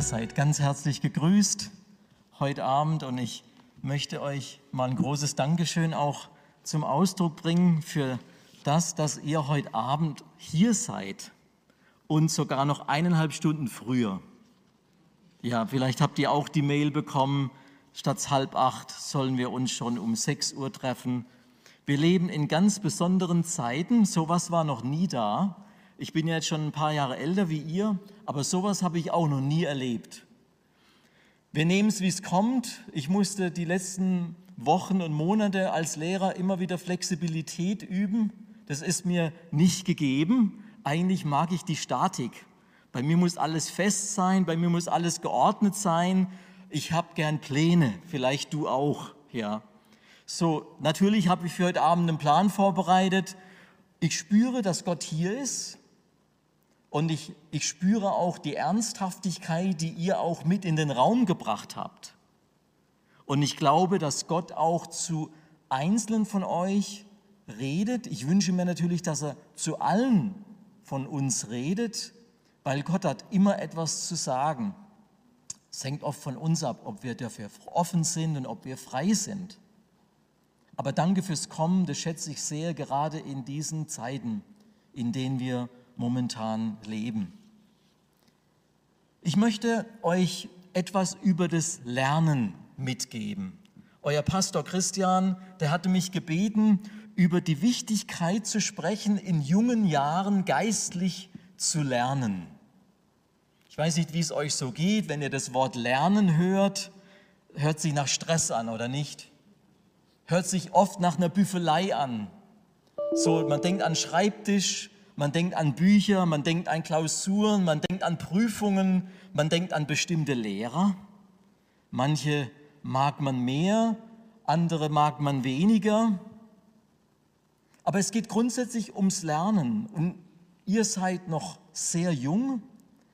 Ihr seid ganz herzlich gegrüßt heute Abend und ich möchte euch mal ein großes Dankeschön auch zum Ausdruck bringen für das, dass ihr heute Abend hier seid und sogar noch eineinhalb Stunden früher. Ja, vielleicht habt ihr auch die Mail bekommen, statt halb acht sollen wir uns schon um sechs Uhr treffen. Wir leben in ganz besonderen Zeiten, sowas war noch nie da. Ich bin ja jetzt schon ein paar Jahre älter wie ihr, aber sowas habe ich auch noch nie erlebt. Wir nehmen es, wie es kommt. Ich musste die letzten Wochen und Monate als Lehrer immer wieder Flexibilität üben. Das ist mir nicht gegeben. Eigentlich mag ich die Statik. Bei mir muss alles fest sein, bei mir muss alles geordnet sein. Ich habe gern Pläne, vielleicht du auch, ja. So, natürlich habe ich für heute Abend einen Plan vorbereitet. Ich spüre, dass Gott hier ist und ich, ich spüre auch die Ernsthaftigkeit, die ihr auch mit in den Raum gebracht habt. Und ich glaube, dass Gott auch zu Einzelnen von euch redet. Ich wünsche mir natürlich, dass er zu allen von uns redet, weil Gott hat immer etwas zu sagen. Es hängt oft von uns ab, ob wir dafür offen sind und ob wir frei sind. Aber danke fürs Kommen, das schätze ich sehr, gerade in diesen Zeiten, in denen wir momentan leben. Ich möchte euch etwas über das Lernen mitgeben. Euer Pastor Christian, der hatte mich gebeten, über die Wichtigkeit zu sprechen, in jungen Jahren geistlich zu lernen. Ich weiß nicht, wie es euch so geht, wenn ihr das Wort lernen hört, hört sich nach Stress an oder nicht? Hört sich oft nach einer Büffelei an. So, man denkt an Schreibtisch, man denkt an Bücher, man denkt an Klausuren, man denkt an Prüfungen, man denkt an bestimmte Lehrer. Manche mag man mehr, andere mag man weniger. Aber es geht grundsätzlich ums Lernen. Und ihr seid noch sehr jung,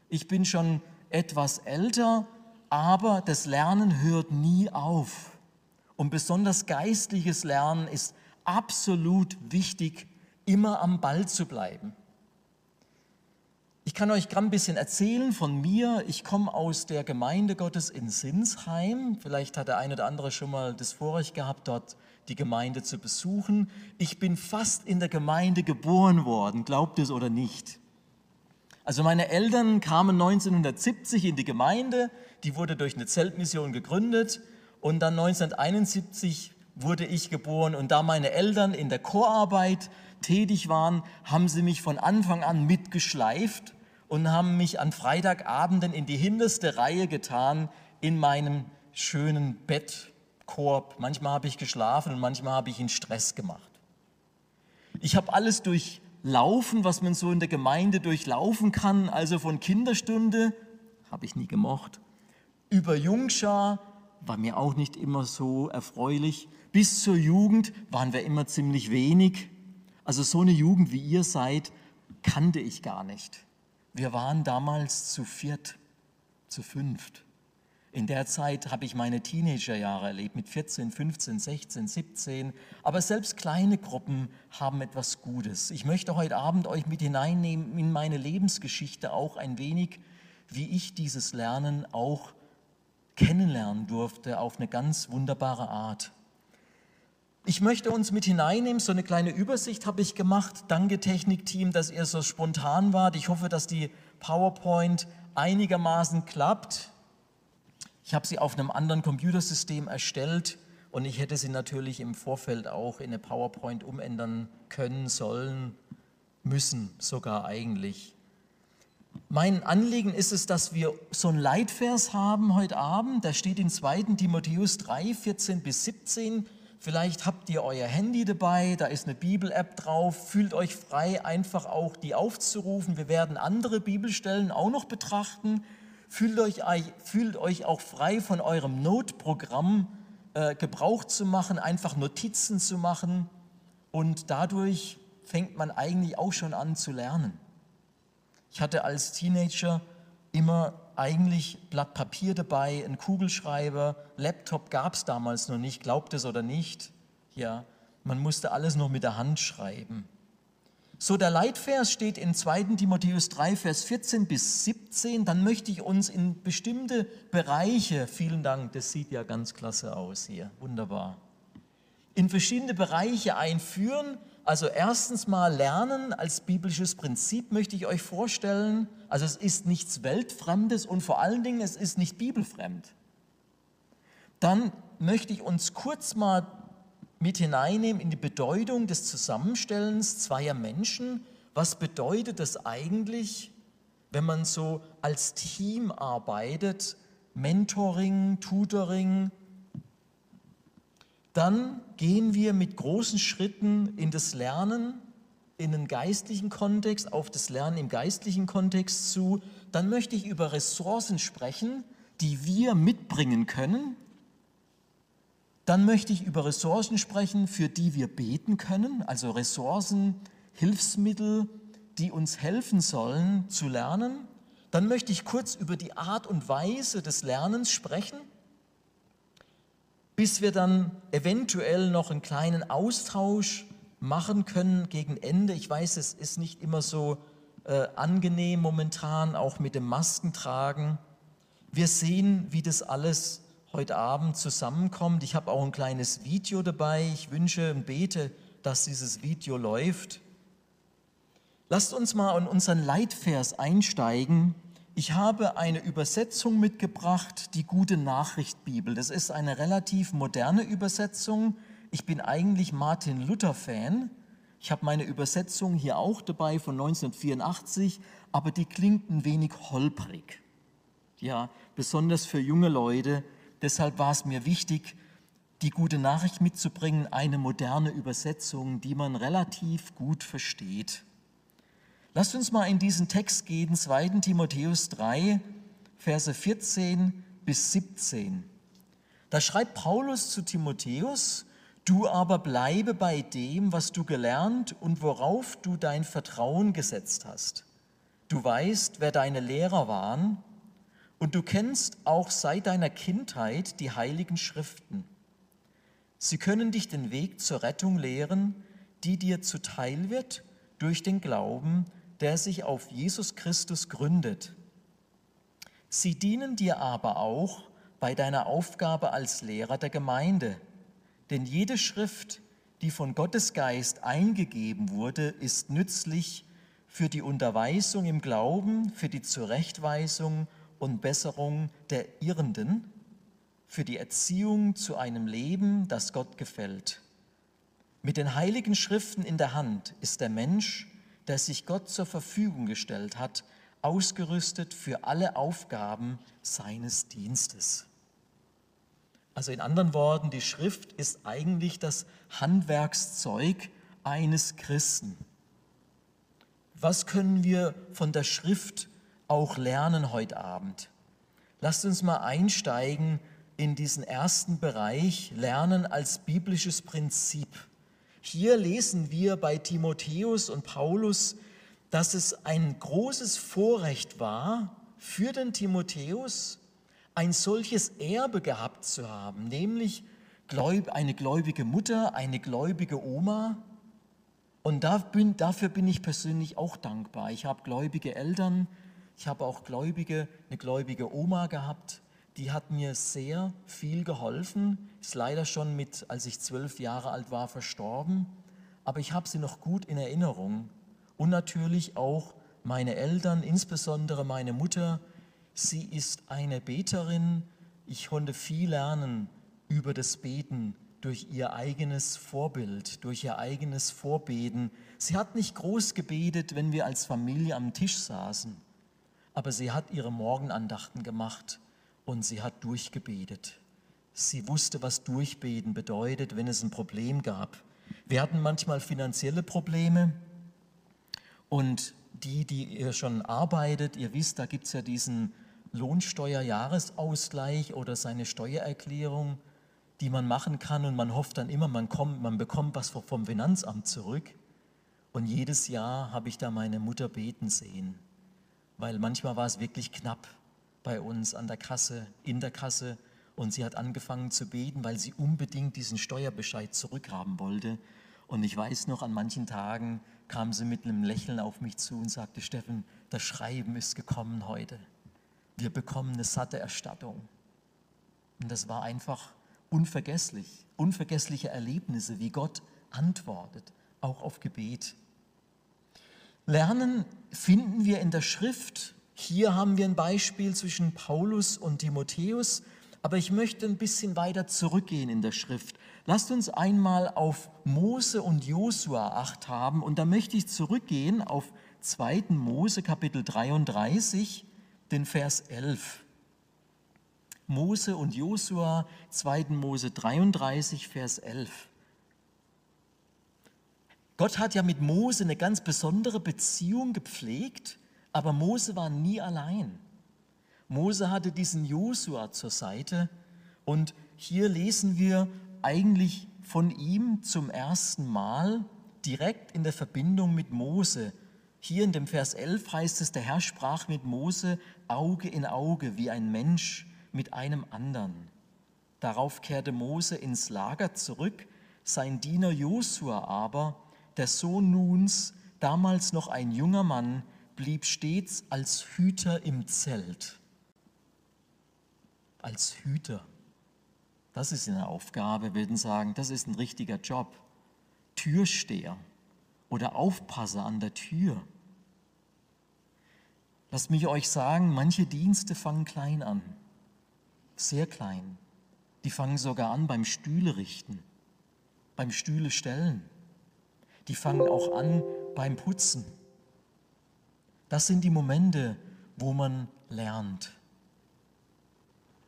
ich bin schon etwas älter, aber das Lernen hört nie auf. Und besonders geistliches Lernen ist absolut wichtig immer am Ball zu bleiben. Ich kann euch gerade ein bisschen erzählen von mir. Ich komme aus der Gemeinde Gottes in Sinsheim. Vielleicht hat der eine oder andere schon mal das Vorrecht gehabt, dort die Gemeinde zu besuchen. Ich bin fast in der Gemeinde geboren worden, glaubt es oder nicht. Also meine Eltern kamen 1970 in die Gemeinde, die wurde durch eine Zeltmission gegründet und dann 1971 wurde ich geboren und da meine Eltern in der Chorarbeit tätig waren, haben sie mich von Anfang an mitgeschleift und haben mich an Freitagabenden in die hinterste Reihe getan in meinem schönen Bettkorb. Manchmal habe ich geschlafen und manchmal habe ich ihn Stress gemacht. Ich habe alles durchlaufen, was man so in der Gemeinde durchlaufen kann, also von Kinderstunde, habe ich nie gemocht, über Jungschar, war mir auch nicht immer so erfreulich, bis zur Jugend waren wir immer ziemlich wenig. Also so eine Jugend, wie ihr seid, kannte ich gar nicht. Wir waren damals zu viert, zu fünft. In der Zeit habe ich meine Teenagerjahre erlebt, mit 14, 15, 16, 17. Aber selbst kleine Gruppen haben etwas Gutes. Ich möchte heute Abend euch mit hineinnehmen in meine Lebensgeschichte auch ein wenig, wie ich dieses Lernen auch kennenlernen durfte auf eine ganz wunderbare Art. Ich möchte uns mit hineinnehmen, so eine kleine Übersicht habe ich gemacht. Danke Technikteam, dass ihr so spontan wart. Ich hoffe, dass die PowerPoint einigermaßen klappt. Ich habe sie auf einem anderen Computersystem erstellt und ich hätte sie natürlich im Vorfeld auch in eine PowerPoint umändern können, sollen, müssen sogar eigentlich. Mein Anliegen ist es, dass wir so einen Leitvers haben heute Abend, der steht in 2. Timotheus 3, 14 bis 17. Vielleicht habt ihr euer Handy dabei, da ist eine Bibel-App drauf. Fühlt euch frei, einfach auch die aufzurufen. Wir werden andere Bibelstellen auch noch betrachten. Fühlt euch, fühlt euch auch frei von eurem Notprogramm äh, Gebrauch zu machen, einfach Notizen zu machen. Und dadurch fängt man eigentlich auch schon an zu lernen. Ich hatte als Teenager immer eigentlich Blatt Papier dabei, ein Kugelschreiber, Laptop gab es damals noch nicht, glaubt es oder nicht. Ja, man musste alles noch mit der Hand schreiben. So, der Leitvers steht in 2. Timotheus 3, Vers 14 bis 17. Dann möchte ich uns in bestimmte Bereiche, vielen Dank, das sieht ja ganz klasse aus hier, wunderbar, in verschiedene Bereiche einführen. Also erstens mal Lernen als biblisches Prinzip möchte ich euch vorstellen. Also es ist nichts Weltfremdes und vor allen Dingen es ist nicht bibelfremd. Dann möchte ich uns kurz mal mit hineinnehmen in die Bedeutung des Zusammenstellens zweier Menschen. Was bedeutet das eigentlich, wenn man so als Team arbeitet? Mentoring, Tutoring. Dann gehen wir mit großen Schritten in das Lernen, in den geistlichen Kontext, auf das Lernen im geistlichen Kontext zu. Dann möchte ich über Ressourcen sprechen, die wir mitbringen können, dann möchte ich über Ressourcen sprechen, für die wir beten können, also Ressourcen, Hilfsmittel, die uns helfen sollen zu lernen. Dann möchte ich kurz über die Art und Weise des Lernens sprechen, bis wir dann eventuell noch einen kleinen Austausch machen können gegen Ende. Ich weiß, es ist nicht immer so äh, angenehm momentan, auch mit dem Maskentragen. Wir sehen, wie das alles heute Abend zusammenkommt. Ich habe auch ein kleines Video dabei. Ich wünsche und bete, dass dieses Video läuft. Lasst uns mal in unseren Leitvers einsteigen. Ich habe eine Übersetzung mitgebracht, die Gute Nachricht Bibel. Das ist eine relativ moderne Übersetzung. Ich bin eigentlich Martin Luther Fan. Ich habe meine Übersetzung hier auch dabei von 1984, aber die klingt ein wenig holprig. Ja, besonders für junge Leute Deshalb war es mir wichtig, die gute Nachricht mitzubringen, eine moderne Übersetzung, die man relativ gut versteht. Lasst uns mal in diesen Text gehen, 2. Timotheus 3, Verse 14 bis 17. Da schreibt Paulus zu Timotheus, du aber bleibe bei dem, was du gelernt und worauf du dein Vertrauen gesetzt hast. Du weißt, wer deine Lehrer waren und du kennst auch seit deiner Kindheit die heiligen Schriften. Sie können dich den Weg zur Rettung lehren, die dir zuteil wird durch den Glauben, der sich auf Jesus Christus gründet. Sie dienen dir aber auch bei deiner Aufgabe als Lehrer der Gemeinde, denn jede Schrift, die von Gottes Geist eingegeben wurde, ist nützlich für die Unterweisung im Glauben, für die Zurechtweisung und Besserung der Irrenden, für die Erziehung zu einem Leben, das Gott gefällt. Mit den heiligen Schriften in der Hand ist der Mensch, der sich Gott zur Verfügung gestellt hat, ausgerüstet für alle Aufgaben seines Dienstes. Also in anderen Worten, die Schrift ist eigentlich das Handwerkszeug eines Christen. Was können wir von der Schrift auch lernen heute Abend. Lasst uns mal einsteigen in diesen ersten Bereich, Lernen als biblisches Prinzip. Hier lesen wir bei Timotheus und Paulus, dass es ein großes Vorrecht war für den Timotheus, ein solches Erbe gehabt zu haben, nämlich eine gläubige Mutter, eine gläubige Oma. Und dafür bin ich persönlich auch dankbar. Ich habe gläubige Eltern, ich habe auch gläubige, eine gläubige Oma gehabt, die hat mir sehr viel geholfen, ist leider schon mit, als ich zwölf Jahre alt war, verstorben, aber ich habe sie noch gut in Erinnerung. Und natürlich auch meine Eltern, insbesondere meine Mutter, sie ist eine Beterin. Ich konnte viel lernen über das Beten durch ihr eigenes Vorbild, durch ihr eigenes Vorbeten. Sie hat nicht groß gebetet, wenn wir als Familie am Tisch saßen aber sie hat ihre Morgenandachten gemacht und sie hat durchgebetet. Sie wusste, was Durchbeten bedeutet, wenn es ein Problem gab. Wir hatten manchmal finanzielle Probleme und die, die ihr schon arbeitet, ihr wisst, da gibt es ja diesen Lohnsteuerjahresausgleich oder seine Steuererklärung, die man machen kann und man hofft dann immer, man, kommt, man bekommt was vom Finanzamt zurück. Und jedes Jahr habe ich da meine Mutter beten sehen weil manchmal war es wirklich knapp bei uns an der Kasse, in der Kasse. Und sie hat angefangen zu beten, weil sie unbedingt diesen Steuerbescheid zurückhaben wollte. Und ich weiß noch, an manchen Tagen kam sie mit einem Lächeln auf mich zu und sagte, Steffen, das Schreiben ist gekommen heute. Wir bekommen eine satte Erstattung. Und das war einfach unvergesslich, unvergessliche Erlebnisse, wie Gott antwortet, auch auf Gebet. Lernen finden wir in der Schrift. Hier haben wir ein Beispiel zwischen Paulus und Timotheus, aber ich möchte ein bisschen weiter zurückgehen in der Schrift. Lasst uns einmal auf Mose und Josua acht haben und da möchte ich zurückgehen auf 2. Mose Kapitel 33, den Vers 11. Mose und Josua, 2. Mose 33, Vers 11. Gott hat ja mit Mose eine ganz besondere Beziehung gepflegt, aber Mose war nie allein. Mose hatte diesen Josua zur Seite und hier lesen wir eigentlich von ihm zum ersten Mal direkt in der Verbindung mit Mose. Hier in dem Vers 11 heißt es, der Herr sprach mit Mose Auge in Auge wie ein Mensch mit einem anderen. Darauf kehrte Mose ins Lager zurück, sein Diener Josua aber, der Sohn Nuns, damals noch ein junger Mann, blieb stets als Hüter im Zelt. Als Hüter. Das ist eine Aufgabe, würden sagen, das ist ein richtiger Job. Türsteher oder Aufpasser an der Tür. Lasst mich euch sagen, manche Dienste fangen klein an sehr klein. Die fangen sogar an beim Stühle richten, beim Stühle stellen. Die fangen auch an beim Putzen. Das sind die Momente, wo man lernt,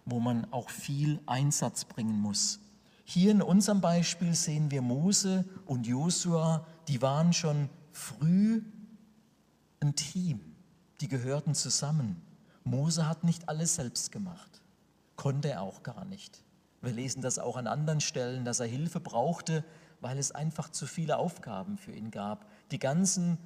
wo man auch viel Einsatz bringen muss. Hier in unserem Beispiel sehen wir Mose und Josua, die waren schon früh ein Team, die gehörten zusammen. Mose hat nicht alles selbst gemacht. Konnte er auch gar nicht. Wir lesen das auch an anderen Stellen, dass er Hilfe brauchte, weil es einfach zu viele Aufgaben für ihn gab. Die ganzen,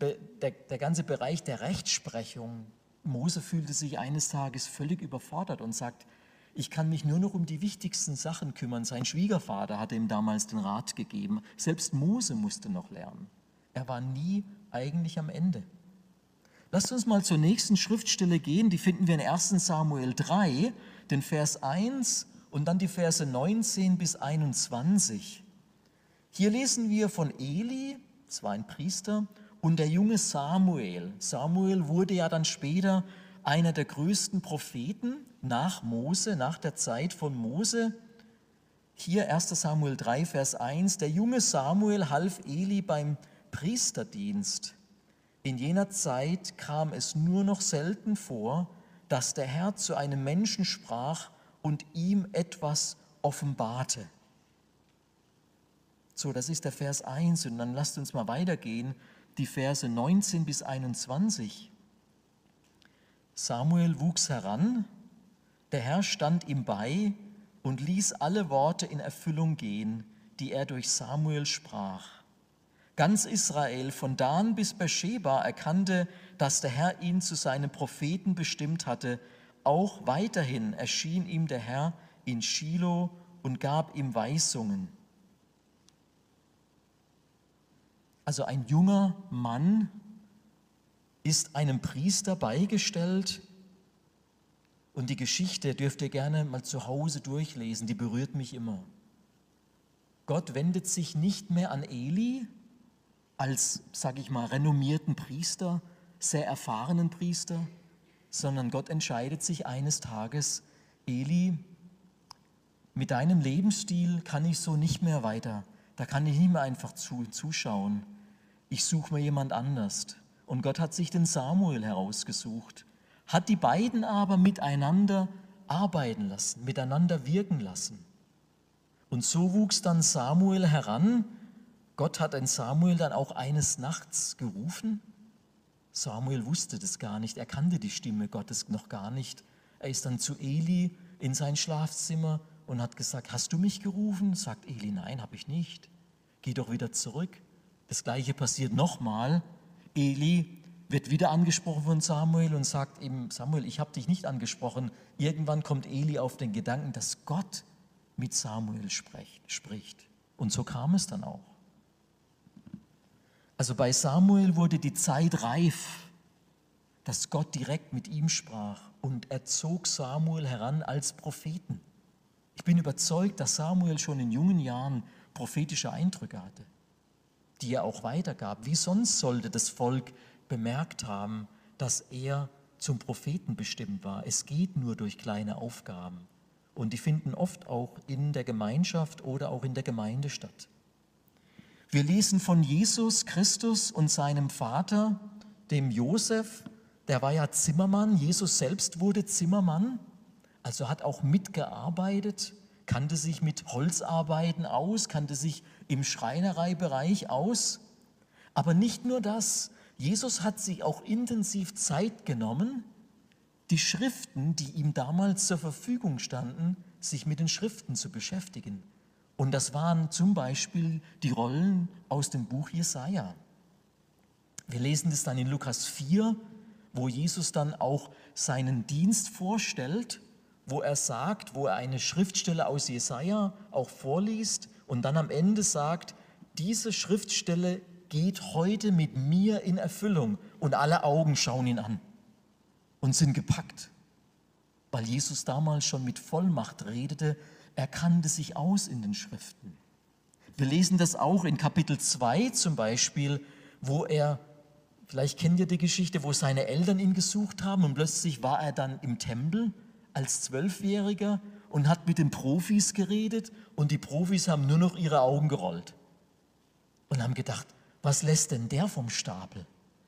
der, der ganze Bereich der Rechtsprechung, Mose fühlte sich eines Tages völlig überfordert und sagt, ich kann mich nur noch um die wichtigsten Sachen kümmern. Sein Schwiegervater hatte ihm damals den Rat gegeben. Selbst Mose musste noch lernen. Er war nie eigentlich am Ende. Lasst uns mal zur nächsten Schriftstelle gehen, die finden wir in 1 Samuel 3 den Vers 1 und dann die Verse 19 bis 21. Hier lesen wir von Eli, es war ein Priester, und der junge Samuel. Samuel wurde ja dann später einer der größten Propheten nach Mose, nach der Zeit von Mose. Hier 1 Samuel 3, Vers 1. Der junge Samuel half Eli beim Priesterdienst. In jener Zeit kam es nur noch selten vor, dass der Herr zu einem Menschen sprach und ihm etwas offenbarte. So, das ist der Vers 1 und dann lasst uns mal weitergehen, die Verse 19 bis 21. Samuel wuchs heran, der Herr stand ihm bei und ließ alle Worte in Erfüllung gehen, die er durch Samuel sprach. Ganz Israel von Dan bis Beersheba erkannte, dass der Herr ihn zu seinem Propheten bestimmt hatte. Auch weiterhin erschien ihm der Herr in Shiloh und gab ihm Weisungen. Also ein junger Mann ist einem Priester beigestellt und die Geschichte dürft ihr gerne mal zu Hause durchlesen, die berührt mich immer. Gott wendet sich nicht mehr an Eli, als, sage ich mal, renommierten Priester, sehr erfahrenen Priester, sondern Gott entscheidet sich eines Tages, Eli, mit deinem Lebensstil kann ich so nicht mehr weiter, da kann ich nicht mehr einfach zu, zuschauen. Ich suche mir jemand anders. Und Gott hat sich den Samuel herausgesucht, hat die beiden aber miteinander arbeiten lassen, miteinander wirken lassen. Und so wuchs dann Samuel heran, Gott hat den Samuel dann auch eines Nachts gerufen. Samuel wusste das gar nicht, er kannte die Stimme Gottes noch gar nicht. Er ist dann zu Eli in sein Schlafzimmer und hat gesagt, hast du mich gerufen? Sagt Eli, nein, habe ich nicht. Geh doch wieder zurück. Das gleiche passiert nochmal. Eli wird wieder angesprochen von Samuel und sagt ihm, Samuel, ich habe dich nicht angesprochen. Irgendwann kommt Eli auf den Gedanken, dass Gott mit Samuel spricht. Und so kam es dann auch. Also bei Samuel wurde die Zeit reif, dass Gott direkt mit ihm sprach und er zog Samuel heran als Propheten. Ich bin überzeugt, dass Samuel schon in jungen Jahren prophetische Eindrücke hatte, die er auch weitergab. Wie sonst sollte das Volk bemerkt haben, dass er zum Propheten bestimmt war? Es geht nur durch kleine Aufgaben. Und die finden oft auch in der Gemeinschaft oder auch in der Gemeinde statt. Wir lesen von Jesus Christus und seinem Vater, dem Josef, der war ja Zimmermann, Jesus selbst wurde Zimmermann, also hat auch mitgearbeitet, kannte sich mit Holzarbeiten aus, kannte sich im Schreinereibereich aus. Aber nicht nur das, Jesus hat sich auch intensiv Zeit genommen, die Schriften, die ihm damals zur Verfügung standen, sich mit den Schriften zu beschäftigen. Und das waren zum Beispiel die Rollen aus dem Buch Jesaja. Wir lesen das dann in Lukas 4, wo Jesus dann auch seinen Dienst vorstellt, wo er sagt, wo er eine Schriftstelle aus Jesaja auch vorliest und dann am Ende sagt, diese Schriftstelle geht heute mit mir in Erfüllung und alle Augen schauen ihn an und sind gepackt, weil Jesus damals schon mit Vollmacht redete, er kannte sich aus in den Schriften. Wir lesen das auch in Kapitel 2 zum Beispiel, wo er, vielleicht kennt ihr die Geschichte, wo seine Eltern ihn gesucht haben und plötzlich war er dann im Tempel als Zwölfjähriger und hat mit den Profis geredet und die Profis haben nur noch ihre Augen gerollt und haben gedacht, was lässt denn der vom Stapel?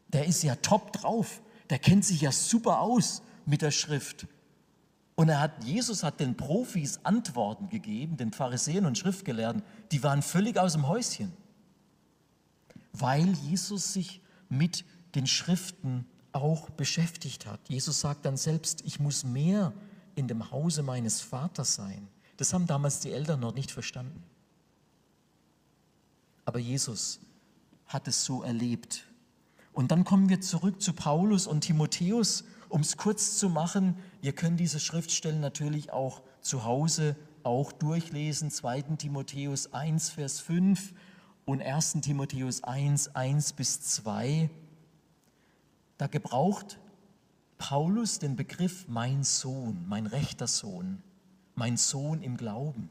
Der ist ja top drauf, der kennt sich ja super aus mit der Schrift. Und er hat, Jesus hat den Profis Antworten gegeben, den Pharisäern und Schriftgelehrten, die waren völlig aus dem Häuschen, weil Jesus sich mit den Schriften auch beschäftigt hat. Jesus sagt dann selbst, ich muss mehr in dem Hause meines Vaters sein. Das haben damals die Eltern noch nicht verstanden. Aber Jesus hat es so erlebt. Und dann kommen wir zurück zu Paulus und Timotheus um es kurz zu machen, ihr könnt diese Schriftstellen natürlich auch zu Hause auch durchlesen. 2. Timotheus 1, Vers 5 und 1. Timotheus 1, 1 bis 2. Da gebraucht Paulus den Begriff mein Sohn, mein rechter Sohn, mein Sohn im Glauben.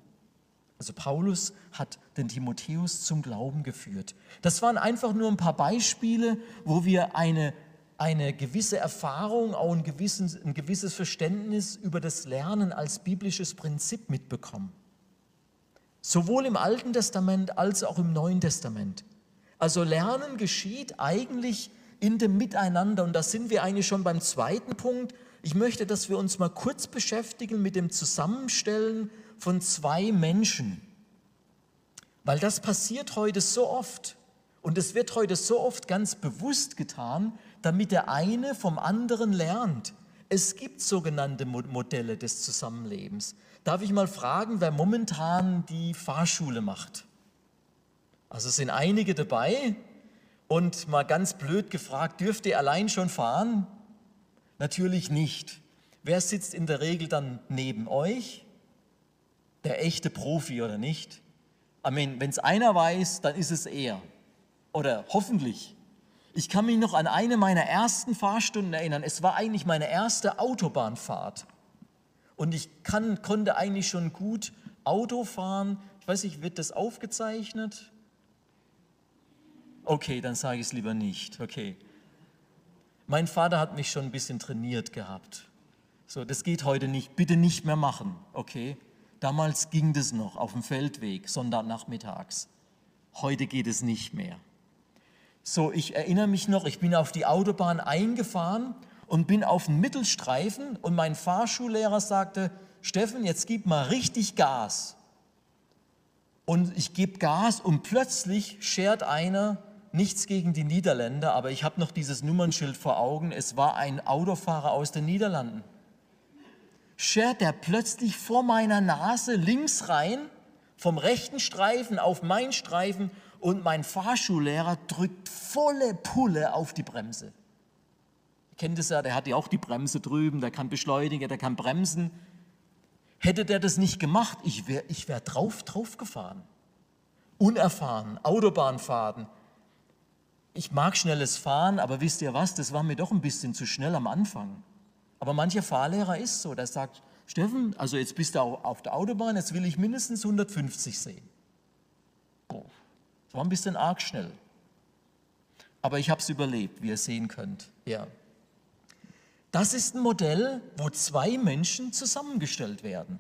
Also Paulus hat den Timotheus zum Glauben geführt. Das waren einfach nur ein paar Beispiele, wo wir eine eine gewisse Erfahrung, auch ein, gewissen, ein gewisses Verständnis über das Lernen als biblisches Prinzip mitbekommen. Sowohl im Alten Testament als auch im Neuen Testament. Also Lernen geschieht eigentlich in dem Miteinander und da sind wir eigentlich schon beim zweiten Punkt. Ich möchte, dass wir uns mal kurz beschäftigen mit dem Zusammenstellen von zwei Menschen, weil das passiert heute so oft und es wird heute so oft ganz bewusst getan, damit der eine vom anderen lernt. Es gibt sogenannte Modelle des Zusammenlebens. Darf ich mal fragen, wer momentan die Fahrschule macht? Also sind einige dabei und mal ganz blöd gefragt, dürft ihr allein schon fahren? Natürlich nicht. Wer sitzt in der Regel dann neben euch? Der echte Profi oder nicht? Wenn es einer weiß, dann ist es er. Oder hoffentlich. Ich kann mich noch an eine meiner ersten Fahrstunden erinnern. Es war eigentlich meine erste Autobahnfahrt. Und ich kann, konnte eigentlich schon gut Auto fahren. Ich weiß nicht, wird das aufgezeichnet? Okay, dann sage ich es lieber nicht. Okay. Mein Vater hat mich schon ein bisschen trainiert gehabt. So, das geht heute nicht. Bitte nicht mehr machen. Okay. Damals ging das noch auf dem Feldweg, Sonntagnachmittags. Heute geht es nicht mehr. So, ich erinnere mich noch, ich bin auf die Autobahn eingefahren und bin auf den Mittelstreifen und mein Fahrschullehrer sagte, Steffen, jetzt gib mal richtig Gas. Und ich gebe Gas und plötzlich schert einer, nichts gegen die Niederländer, aber ich habe noch dieses Nummernschild vor Augen, es war ein Autofahrer aus den Niederlanden. Schert der plötzlich vor meiner Nase links rein, vom rechten Streifen auf meinen Streifen und mein Fahrschullehrer drückt volle Pulle auf die Bremse. Ihr kennt es ja, der hat ja auch die Bremse drüben, der kann beschleunigen, der kann bremsen. Hätte der das nicht gemacht, ich wäre ich wär drauf, drauf gefahren. Unerfahren, Autobahnfahrten. Ich mag schnelles Fahren, aber wisst ihr was, das war mir doch ein bisschen zu schnell am Anfang. Aber mancher Fahrlehrer ist so, der sagt, Steffen, also jetzt bist du auf der Autobahn, jetzt will ich mindestens 150 sehen. Das war ein bisschen arg schnell. Aber ich habe es überlebt, wie ihr sehen könnt. Ja. Das ist ein Modell, wo zwei Menschen zusammengestellt werden.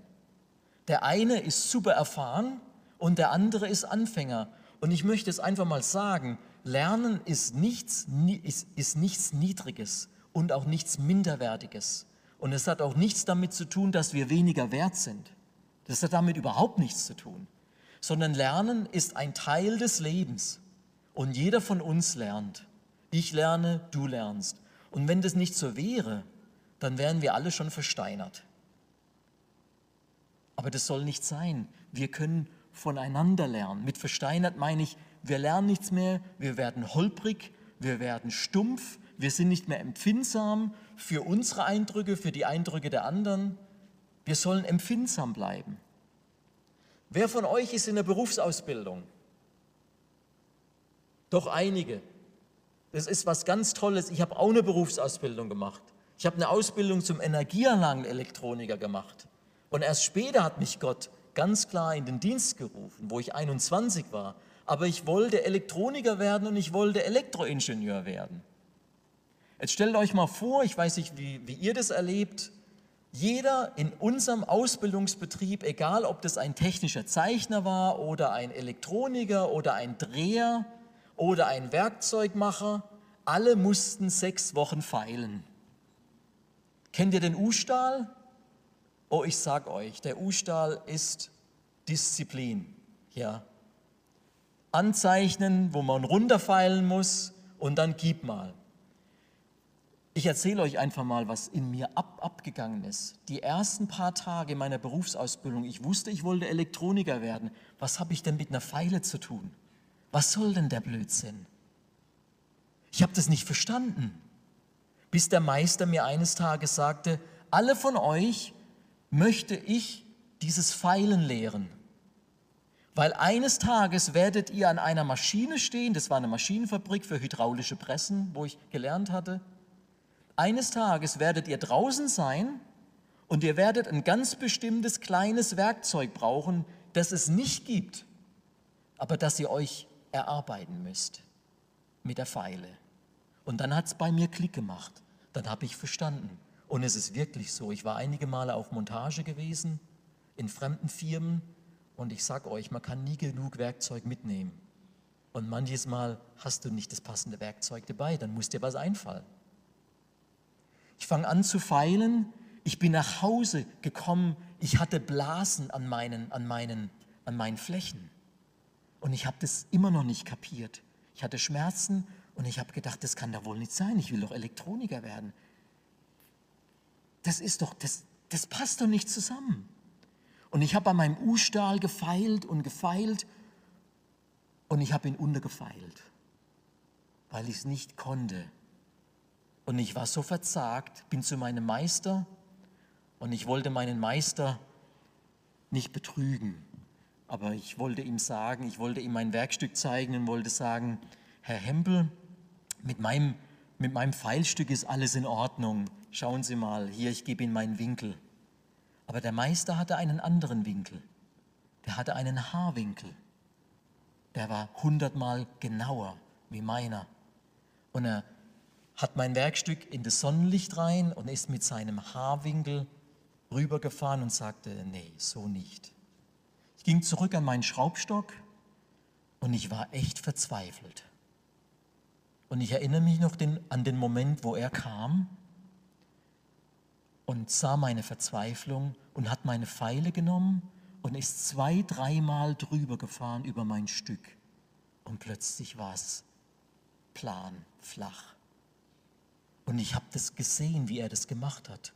Der eine ist super erfahren und der andere ist Anfänger. Und ich möchte es einfach mal sagen, Lernen ist nichts, ist, ist nichts Niedriges und auch nichts Minderwertiges. Und es hat auch nichts damit zu tun, dass wir weniger wert sind. Das hat damit überhaupt nichts zu tun. Sondern Lernen ist ein Teil des Lebens. Und jeder von uns lernt. Ich lerne, du lernst. Und wenn das nicht so wäre, dann wären wir alle schon versteinert. Aber das soll nicht sein. Wir können voneinander lernen. Mit versteinert meine ich, wir lernen nichts mehr, wir werden holprig, wir werden stumpf, wir sind nicht mehr empfindsam für unsere Eindrücke, für die Eindrücke der anderen. Wir sollen empfindsam bleiben. Wer von euch ist in der Berufsausbildung? Doch einige. Das ist was ganz Tolles. Ich habe auch eine Berufsausbildung gemacht. Ich habe eine Ausbildung zum Energieanlagenelektroniker gemacht. Und erst später hat mich Gott ganz klar in den Dienst gerufen, wo ich 21 war. Aber ich wollte Elektroniker werden und ich wollte Elektroingenieur werden. Jetzt stellt euch mal vor, ich weiß nicht, wie, wie ihr das erlebt, jeder in unserem Ausbildungsbetrieb, egal ob das ein technischer Zeichner war oder ein Elektroniker oder ein Dreher oder ein Werkzeugmacher, alle mussten sechs Wochen feilen. Kennt ihr den U-Stahl? Oh, ich sag euch, der U-Stahl ist Disziplin. Ja. Anzeichnen, wo man runterfeilen muss und dann gib mal. Ich erzähle euch einfach mal, was in mir ab, abgegangen ist. Die ersten paar Tage meiner Berufsausbildung, ich wusste, ich wollte Elektroniker werden. Was habe ich denn mit einer Feile zu tun? Was soll denn der Blödsinn? Ich habe das nicht verstanden, bis der Meister mir eines Tages sagte, alle von euch möchte ich dieses Pfeilen lehren. Weil eines Tages werdet ihr an einer Maschine stehen, das war eine Maschinenfabrik für hydraulische Pressen, wo ich gelernt hatte. Eines Tages werdet ihr draußen sein und ihr werdet ein ganz bestimmtes kleines Werkzeug brauchen, das es nicht gibt, aber das ihr euch erarbeiten müsst mit der Pfeile. Und dann hat es bei mir Klick gemacht. Dann habe ich verstanden. Und es ist wirklich so. Ich war einige Male auf Montage gewesen in fremden Firmen und ich sage euch, man kann nie genug Werkzeug mitnehmen. Und manches Mal hast du nicht das passende Werkzeug dabei, dann muss dir was einfallen. Ich fange an zu feilen. Ich bin nach Hause gekommen. Ich hatte Blasen an meinen, an meinen, an meinen Flächen. Und ich habe das immer noch nicht kapiert. Ich hatte Schmerzen und ich habe gedacht, das kann da wohl nicht sein. Ich will doch Elektroniker werden das ist doch, das, das passt doch nicht zusammen. Und ich habe an meinem U-Stahl gefeilt und gefeilt und ich habe ihn untergefeilt, weil ich es nicht konnte. Und ich war so verzagt, bin zu meinem Meister und ich wollte meinen Meister nicht betrügen. Aber ich wollte ihm sagen, ich wollte ihm mein Werkstück zeigen und wollte sagen, Herr Hempel, mit meinem, mit meinem Pfeilstück ist alles in Ordnung schauen Sie mal, hier, ich gebe Ihnen meinen Winkel. Aber der Meister hatte einen anderen Winkel. Der hatte einen Haarwinkel. Der war hundertmal genauer wie meiner. Und er hat mein Werkstück in das Sonnenlicht rein und ist mit seinem Haarwinkel rübergefahren und sagte, nee, so nicht. Ich ging zurück an meinen Schraubstock und ich war echt verzweifelt. Und ich erinnere mich noch den, an den Moment, wo er kam und sah meine Verzweiflung und hat meine Pfeile genommen und ist zwei, dreimal drüber gefahren über mein Stück. Und plötzlich war es plan, flach. Und ich habe das gesehen, wie er das gemacht hat.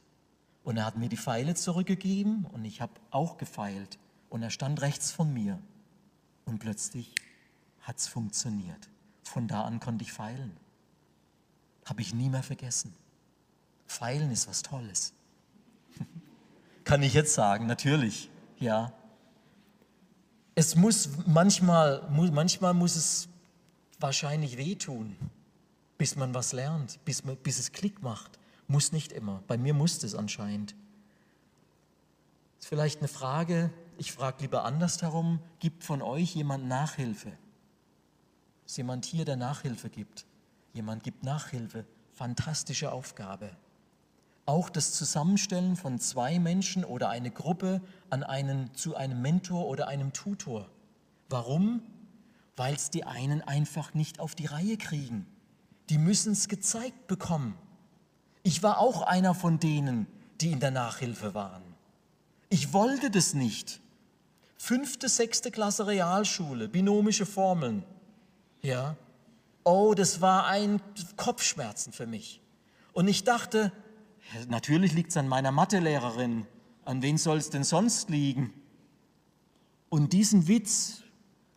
Und er hat mir die Pfeile zurückgegeben und ich habe auch gefeilt. Und er stand rechts von mir. Und plötzlich hat es funktioniert. Von da an konnte ich feilen. Habe ich nie mehr vergessen. Feilen ist was Tolles. Kann ich jetzt sagen, natürlich, ja. Es muss manchmal, manchmal muss es wahrscheinlich wehtun, bis man was lernt, bis, bis es Klick macht. Muss nicht immer. Bei mir musste es anscheinend. Ist vielleicht eine Frage, ich frage lieber andersherum, gibt von euch jemand Nachhilfe? Ist jemand hier, der Nachhilfe gibt? Jemand gibt Nachhilfe. Fantastische Aufgabe. Auch das Zusammenstellen von zwei Menschen oder eine Gruppe an einen, zu einem Mentor oder einem Tutor. Warum? Weil es die einen einfach nicht auf die Reihe kriegen. Die müssen es gezeigt bekommen. Ich war auch einer von denen, die in der Nachhilfe waren. Ich wollte das nicht. Fünfte, sechste Klasse Realschule, binomische Formeln. Ja. Oh, das war ein Kopfschmerzen für mich. Und ich dachte, natürlich liegt es an meiner Mathelehrerin. An wen soll es denn sonst liegen? Und diesen Witz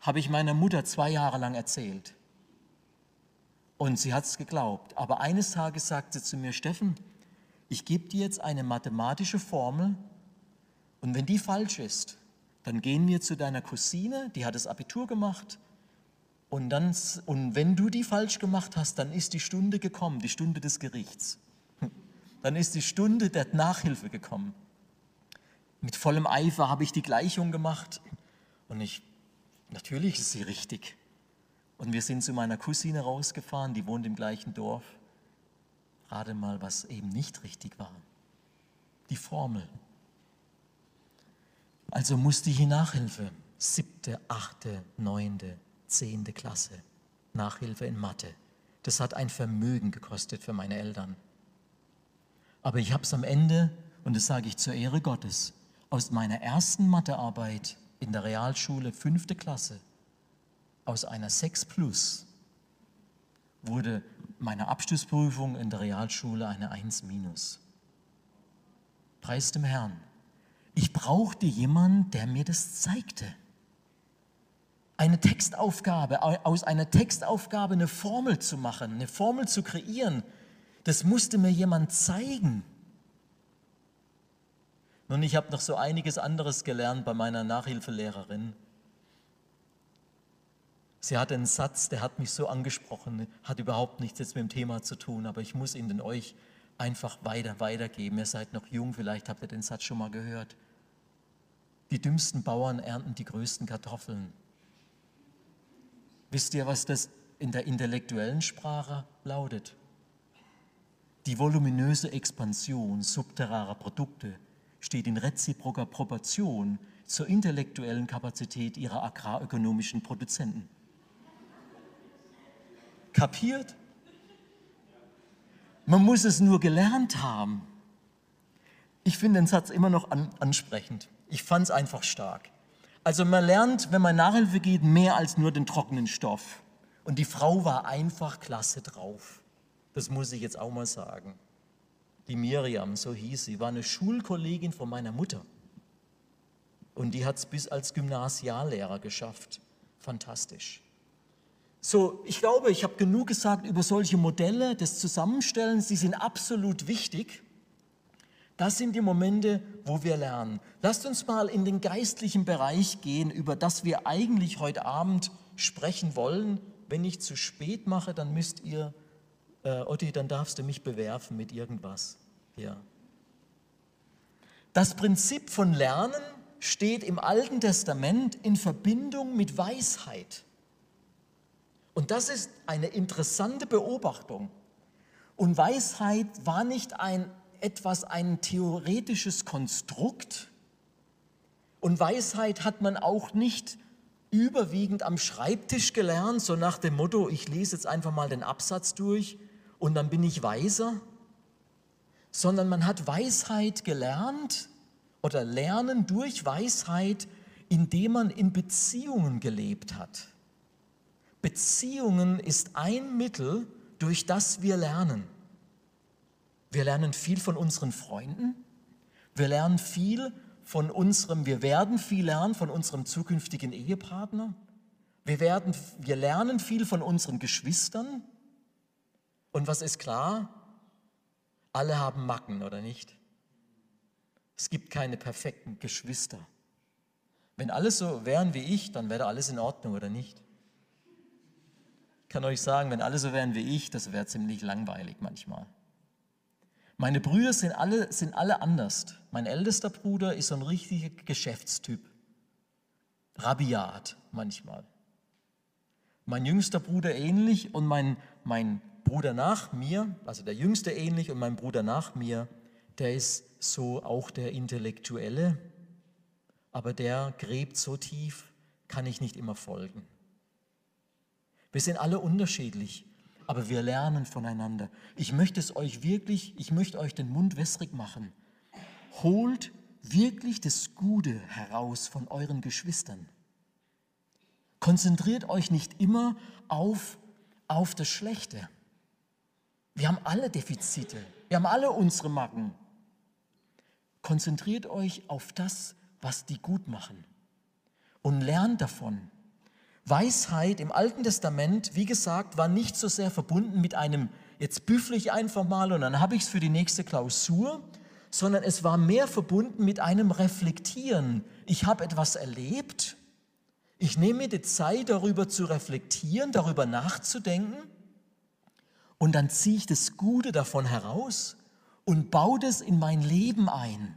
habe ich meiner Mutter zwei Jahre lang erzählt. Und sie hat es geglaubt. Aber eines Tages sagte sie zu mir, Steffen, ich gebe dir jetzt eine mathematische Formel und wenn die falsch ist, dann gehen wir zu deiner Cousine, die hat das Abitur gemacht und, dann, und wenn du die falsch gemacht hast, dann ist die Stunde gekommen, die Stunde des Gerichts. Dann ist die Stunde der Nachhilfe gekommen. Mit vollem Eifer habe ich die Gleichung gemacht und ich, natürlich ist sie richtig. Und wir sind zu meiner Cousine rausgefahren, die wohnt im gleichen Dorf. Rate mal, was eben nicht richtig war. Die Formel. Also musste ich in Nachhilfe. Siebte, achte, neunte, zehnte Klasse. Nachhilfe in Mathe. Das hat ein Vermögen gekostet für meine Eltern. Aber ich habe es am Ende, und das sage ich zur Ehre Gottes, aus meiner ersten Mathearbeit in der Realschule, fünfte Klasse, aus einer 6 plus wurde meine Abschlussprüfung in der Realschule eine 1 minus. Preis dem Herrn. Ich brauchte jemanden, der mir das zeigte. Eine Textaufgabe, aus einer Textaufgabe eine Formel zu machen, eine Formel zu kreieren, das musste mir jemand zeigen. Nun, ich habe noch so einiges anderes gelernt bei meiner Nachhilfelehrerin. Sie hatte einen Satz, der hat mich so angesprochen, hat überhaupt nichts jetzt mit dem Thema zu tun, aber ich muss ihn denn euch einfach weiter weitergeben. Ihr seid noch jung, vielleicht habt ihr den Satz schon mal gehört. Die dümmsten Bauern ernten die größten Kartoffeln. Wisst ihr, was das in der intellektuellen Sprache lautet? Die voluminöse Expansion subterraner Produkte steht in reziproker Proportion zur intellektuellen Kapazität ihrer agrarökonomischen Produzenten. Kapiert? Man muss es nur gelernt haben. Ich finde den Satz immer noch an, ansprechend. Ich fand es einfach stark. Also man lernt, wenn man Nachhilfe geht, mehr als nur den trockenen Stoff. Und die Frau war einfach klasse drauf. Das muss ich jetzt auch mal sagen. Die Miriam, so hieß sie, war eine Schulkollegin von meiner Mutter. Und die hat es bis als Gymnasiallehrer geschafft. Fantastisch. So, ich glaube, ich habe genug gesagt über solche Modelle des Zusammenstellens. Sie sind absolut wichtig. Das sind die Momente, wo wir lernen. Lasst uns mal in den geistlichen Bereich gehen, über das wir eigentlich heute Abend sprechen wollen. Wenn ich zu spät mache, dann müsst ihr, äh, Otti, dann darfst du mich bewerfen mit irgendwas. Ja. Das Prinzip von Lernen steht im Alten Testament in Verbindung mit Weisheit. Und das ist eine interessante Beobachtung. Und Weisheit war nicht ein etwas, ein theoretisches Konstrukt. Und Weisheit hat man auch nicht überwiegend am Schreibtisch gelernt, so nach dem Motto, ich lese jetzt einfach mal den Absatz durch und dann bin ich weiser, sondern man hat Weisheit gelernt oder Lernen durch Weisheit, indem man in Beziehungen gelebt hat. Beziehungen ist ein Mittel, durch das wir lernen. Wir lernen viel von unseren Freunden. Wir lernen viel von unserem, wir werden viel lernen von unserem zukünftigen Ehepartner. Wir, werden, wir lernen viel von unseren Geschwistern. Und was ist klar? Alle haben Macken, oder nicht? Es gibt keine perfekten Geschwister. Wenn alles so wären wie ich, dann wäre alles in Ordnung, oder nicht? kann euch sagen, wenn alle so wären wie ich, das wäre ziemlich langweilig manchmal. Meine Brüder sind alle, sind alle anders. Mein ältester Bruder ist so ein richtiger Geschäftstyp. Rabiat manchmal. Mein jüngster Bruder ähnlich und mein, mein Bruder nach mir, also der jüngste ähnlich und mein Bruder nach mir, der ist so auch der Intellektuelle, aber der gräbt so tief, kann ich nicht immer folgen. Wir sind alle unterschiedlich, aber wir lernen voneinander. Ich möchte es euch wirklich, ich möchte euch den Mund wässrig machen. Holt wirklich das Gute heraus von euren Geschwistern. Konzentriert euch nicht immer auf, auf das Schlechte. Wir haben alle Defizite, wir haben alle unsere Macken. Konzentriert euch auf das, was die gut machen und lernt davon. Weisheit im Alten Testament, wie gesagt, war nicht so sehr verbunden mit einem, jetzt büffle ich einfach mal und dann habe ich es für die nächste Klausur, sondern es war mehr verbunden mit einem Reflektieren. Ich habe etwas erlebt, ich nehme mir die Zeit, darüber zu reflektieren, darüber nachzudenken und dann ziehe ich das Gute davon heraus und baue das in mein Leben ein.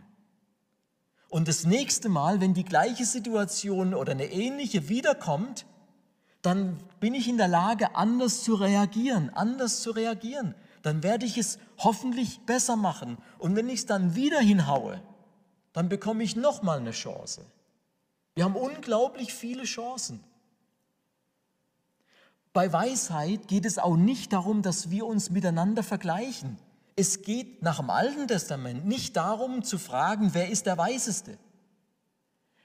Und das nächste Mal, wenn die gleiche Situation oder eine ähnliche wiederkommt, dann bin ich in der Lage, anders zu reagieren, anders zu reagieren. Dann werde ich es hoffentlich besser machen. Und wenn ich es dann wieder hinhaue, dann bekomme ich nochmal eine Chance. Wir haben unglaublich viele Chancen. Bei Weisheit geht es auch nicht darum, dass wir uns miteinander vergleichen. Es geht nach dem Alten Testament nicht darum zu fragen, wer ist der Weiseste.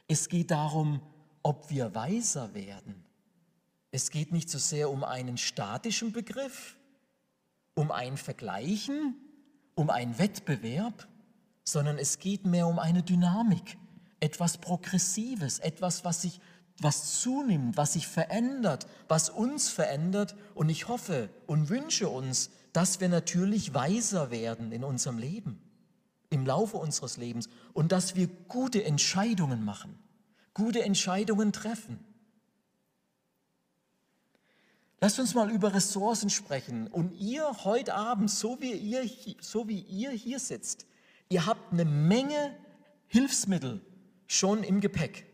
Es geht darum, ob wir weiser werden. Es geht nicht so sehr um einen statischen Begriff, um ein Vergleichen, um einen Wettbewerb, sondern es geht mehr um eine Dynamik, etwas Progressives, etwas, was sich was zunimmt, was sich verändert, was uns verändert. Und ich hoffe und wünsche uns, dass wir natürlich weiser werden in unserem Leben, im Laufe unseres Lebens und dass wir gute Entscheidungen machen, gute Entscheidungen treffen. Lasst uns mal über Ressourcen sprechen. Und ihr heute Abend, so wie ihr, so wie ihr hier sitzt, ihr habt eine Menge Hilfsmittel schon im Gepäck.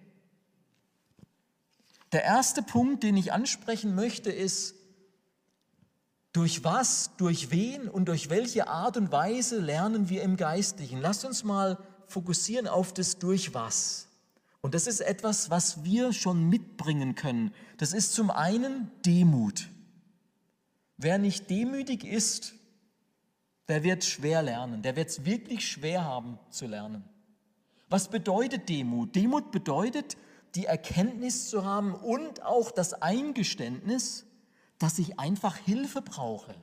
Der erste Punkt, den ich ansprechen möchte, ist, durch was, durch wen und durch welche Art und Weise lernen wir im Geistlichen? Lasst uns mal fokussieren auf das durch was. Und das ist etwas, was wir schon mitbringen können. Das ist zum einen Demut. Wer nicht demütig ist, der wird schwer lernen. Der wird es wirklich schwer haben zu lernen. Was bedeutet Demut? Demut bedeutet, die Erkenntnis zu haben und auch das Eingeständnis, dass ich einfach Hilfe brauche.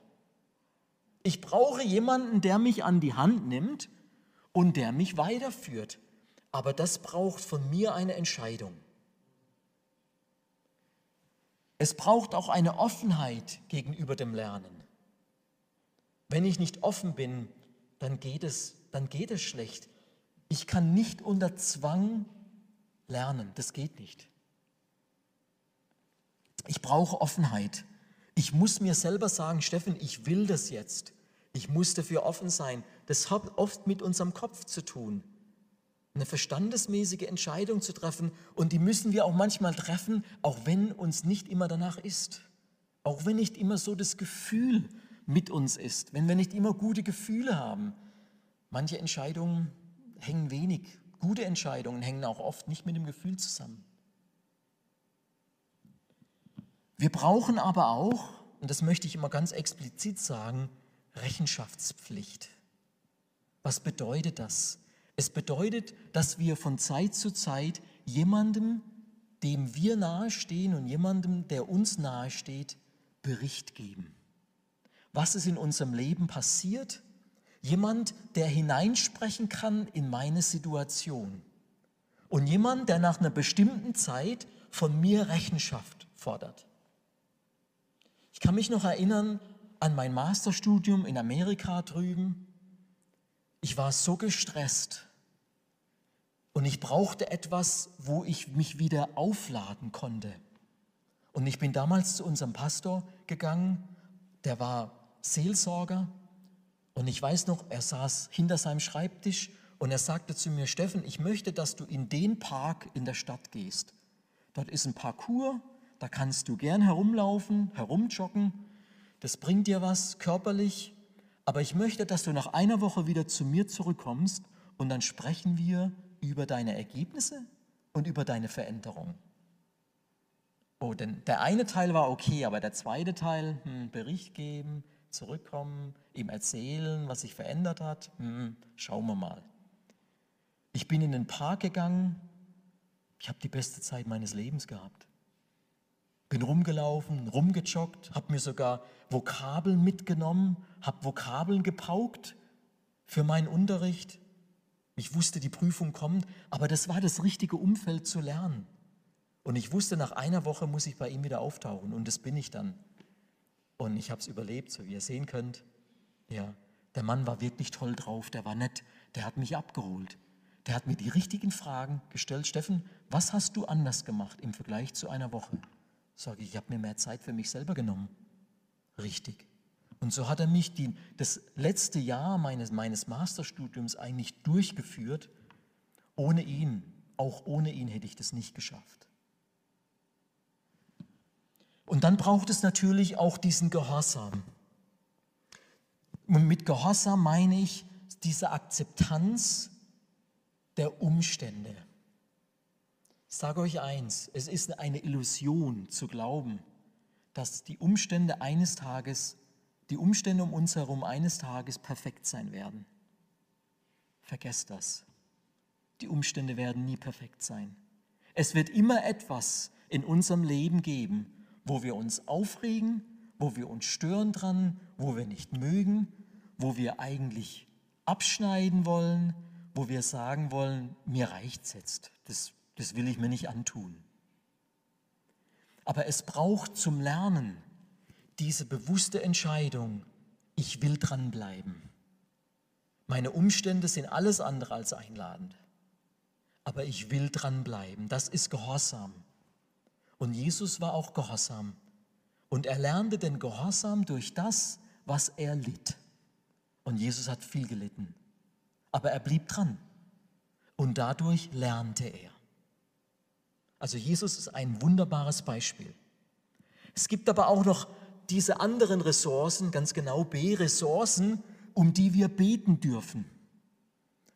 Ich brauche jemanden, der mich an die Hand nimmt und der mich weiterführt. Aber das braucht von mir eine Entscheidung. Es braucht auch eine Offenheit gegenüber dem Lernen. Wenn ich nicht offen bin, dann geht es, dann geht es schlecht. Ich kann nicht unter Zwang lernen. Das geht nicht. Ich brauche Offenheit. Ich muss mir selber sagen, Steffen, ich will das jetzt. Ich muss dafür offen sein. Das hat oft mit unserem Kopf zu tun. Eine verstandesmäßige Entscheidung zu treffen und die müssen wir auch manchmal treffen, auch wenn uns nicht immer danach ist. Auch wenn nicht immer so das Gefühl mit uns ist, wenn wir nicht immer gute Gefühle haben. Manche Entscheidungen hängen wenig Gute Entscheidungen hängen auch oft nicht mit dem Gefühl zusammen. Wir brauchen aber auch, und das möchte ich immer ganz explizit sagen, Rechenschaftspflicht. Was bedeutet das? Es bedeutet, dass wir von Zeit zu Zeit jemandem, dem wir nahestehen und jemandem, der uns nahesteht, Bericht geben. Was ist in unserem Leben passiert? Jemand, der hineinsprechen kann in meine Situation. Und jemand, der nach einer bestimmten Zeit von mir Rechenschaft fordert. Ich kann mich noch erinnern an mein Masterstudium in Amerika drüben. Ich war so gestresst und ich brauchte etwas, wo ich mich wieder aufladen konnte. Und ich bin damals zu unserem Pastor gegangen, der war Seelsorger. Und ich weiß noch, er saß hinter seinem Schreibtisch und er sagte zu mir, Steffen, ich möchte, dass du in den Park in der Stadt gehst. Dort ist ein Parcours, da kannst du gern herumlaufen, herumjoggen. Das bringt dir was körperlich. Aber ich möchte, dass du nach einer Woche wieder zu mir zurückkommst und dann sprechen wir über deine Ergebnisse und über deine Veränderung. Oh, denn der eine Teil war okay, aber der zweite Teil, hm, Bericht geben, zurückkommen, ihm erzählen, was sich verändert hat, hm, schauen wir mal. Ich bin in den Park gegangen, ich habe die beste Zeit meines Lebens gehabt. Bin rumgelaufen, rumgejoggt, habe mir sogar Vokabeln mitgenommen, habe Vokabeln gepaukt für meinen Unterricht. Ich wusste, die Prüfung kommt, aber das war das richtige Umfeld zu lernen. Und ich wusste, nach einer Woche muss ich bei ihm wieder auftauchen und das bin ich dann. Und ich habe es überlebt, so wie ihr sehen könnt. Ja, der Mann war wirklich toll drauf, der war nett, der hat mich abgeholt. Der hat mir die richtigen Fragen gestellt. Steffen, was hast du anders gemacht im Vergleich zu einer Woche? Sage ich, ich habe mir mehr Zeit für mich selber genommen. Richtig. Und so hat er mich die, das letzte Jahr meines, meines Masterstudiums eigentlich durchgeführt. Ohne ihn, auch ohne ihn hätte ich das nicht geschafft. Und dann braucht es natürlich auch diesen Gehorsam. Und mit Gehorsam meine ich diese Akzeptanz der Umstände. Ich sage euch eins, es ist eine Illusion zu glauben, dass die Umstände eines Tages, die Umstände um uns herum eines Tages perfekt sein werden. Vergesst das. Die Umstände werden nie perfekt sein. Es wird immer etwas in unserem Leben geben, wo wir uns aufregen, wo wir uns stören dran, wo wir nicht mögen, wo wir eigentlich abschneiden wollen, wo wir sagen wollen, mir reicht's jetzt, das, das will ich mir nicht antun. Aber es braucht zum Lernen diese bewusste Entscheidung, ich will dranbleiben. Meine Umstände sind alles andere als einladend, aber ich will dranbleiben. Das ist Gehorsam. Und Jesus war auch Gehorsam. Und er lernte den Gehorsam durch das, was er litt. Und Jesus hat viel gelitten aber er blieb dran und dadurch lernte er. Also Jesus ist ein wunderbares Beispiel. Es gibt aber auch noch diese anderen Ressourcen, ganz genau B-Ressourcen, um die wir beten dürfen.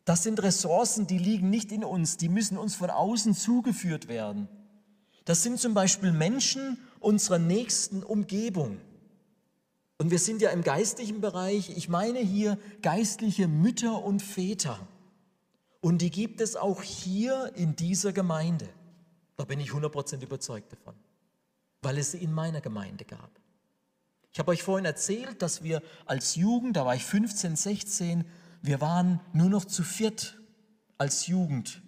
Das sind Ressourcen, die liegen nicht in uns, die müssen uns von außen zugeführt werden. Das sind zum Beispiel Menschen unserer nächsten Umgebung. Und wir sind ja im geistlichen Bereich, ich meine hier geistliche Mütter und Väter. Und die gibt es auch hier in dieser Gemeinde. Da bin ich 100% überzeugt davon, weil es sie in meiner Gemeinde gab. Ich habe euch vorhin erzählt, dass wir als Jugend, da war ich 15, 16, wir waren nur noch zu viert als Jugend,